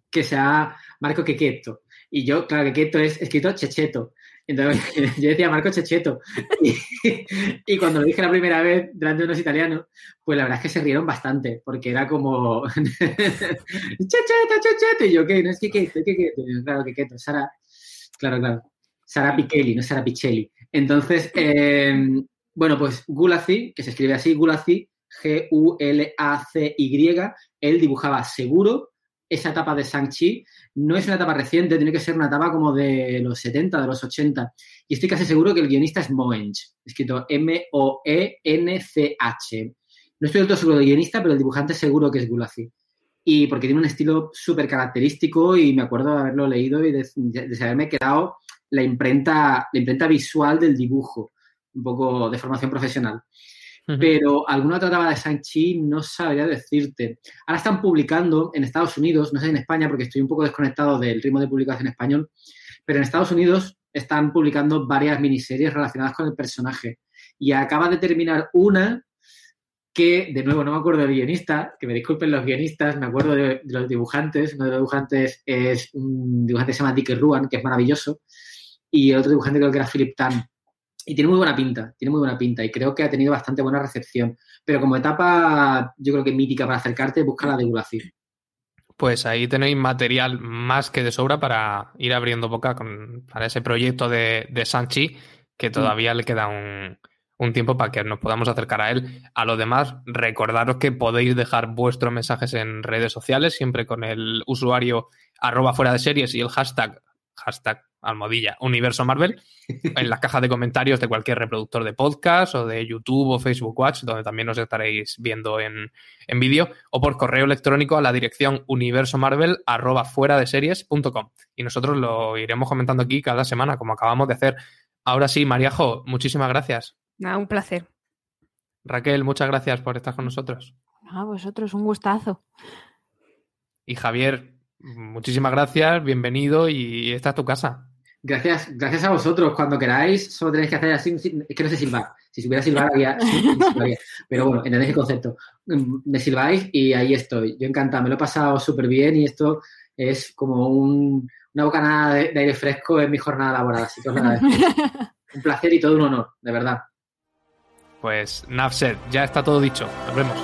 que se llama Marco Quechetto. Y yo, claro, Quechetto es escrito Checheto. Entonces yo decía Marco Checheto. Y, cuando lo dije la primera vez delante de unos italianos, pues la verdad es que se rieron bastante, porque era como Checheto, Checheto. Y yo, ¿qué? No es qué, qué. Claro, qué, Sara. Claro, claro. Sara Pichelli, no Sara Pichelli. Entonces, em, bueno, pues Gulacy, que se escribe así, Gulacy, G-U-L-A-C-Y, él dibujaba seguro esa etapa de Shang-Chi. No es una etapa reciente, tiene que ser una etapa como de los 70, de los 80. Y estoy casi seguro que el guionista es Moench, escrito M-O-E-N-C-H. No estoy del todo seguro del guionista, pero el dibujante seguro que es Gulacy. Y porque tiene un estilo súper característico y me acuerdo de haberlo leído y de, de, haberme quedado la imprenta, la imprenta visual del dibujo, un poco de formación profesional. Pero alguna otra de Shang-Chi no sabría decirte. Ahora están publicando en Estados Unidos, no sé en España porque estoy un poco desconectado del ritmo de publicación español, pero en Estados Unidos están publicando varias miniseries relacionadas con el personaje. Y acaba de terminar una que, de nuevo, no me acuerdo del guionista, que me disculpen los guionistas, me acuerdo de, los dibujantes. Uno de los dibujantes es un dibujante que se llama Dick Ruan, que es maravilloso, y el otro dibujante creo que era Philip Tan. Y tiene muy buena pinta, tiene muy buena pinta, y creo que ha tenido bastante buena recepción. Pero como etapa, yo creo que mítica para acercarte, busca la de Gulacir. Pues ahí tenéis material más que de sobra para ir abriendo boca con, para ese proyecto de, de Sanchi, que todavía le queda un, un tiempo para que nos podamos acercar a él. A lo demás, recordaros que podéis dejar vuestros mensajes en redes sociales, siempre con el usuario arroba fuera de series y el hashtag, hashtag almohadilla universo Marvel, en la caja de comentarios de cualquier reproductor de podcast o de YouTube o Facebook Watch, donde también os estaréis viendo en, en vídeo, o por correo electrónico a la dirección universo Marvel arroba fuera de series.com. Y nosotros lo iremos comentando aquí cada semana, como acabamos de hacer. Ahora sí, Mariajo, muchísimas gracias. Nada, un placer. Raquel, muchas gracias por estar con nosotros. A vosotros, un gustazo. Y Javier, muchísimas gracias, bienvenido y esta es tu casa. Gracias, gracias a vosotros. Cuando queráis, solo tenéis que hacer así. Es que no sé silbar. Si supiera silbar, haría. Pero bueno, entendéis el concepto. Me silbáis y ahí estoy. Yo encantado, me lo he pasado súper bien y esto es como un, una bocanada de, de, aire fresco en mi jornada laboral. Así que os un placer y todo un honor, de verdad. Pues Nafset, ya está todo dicho. Nos vemos.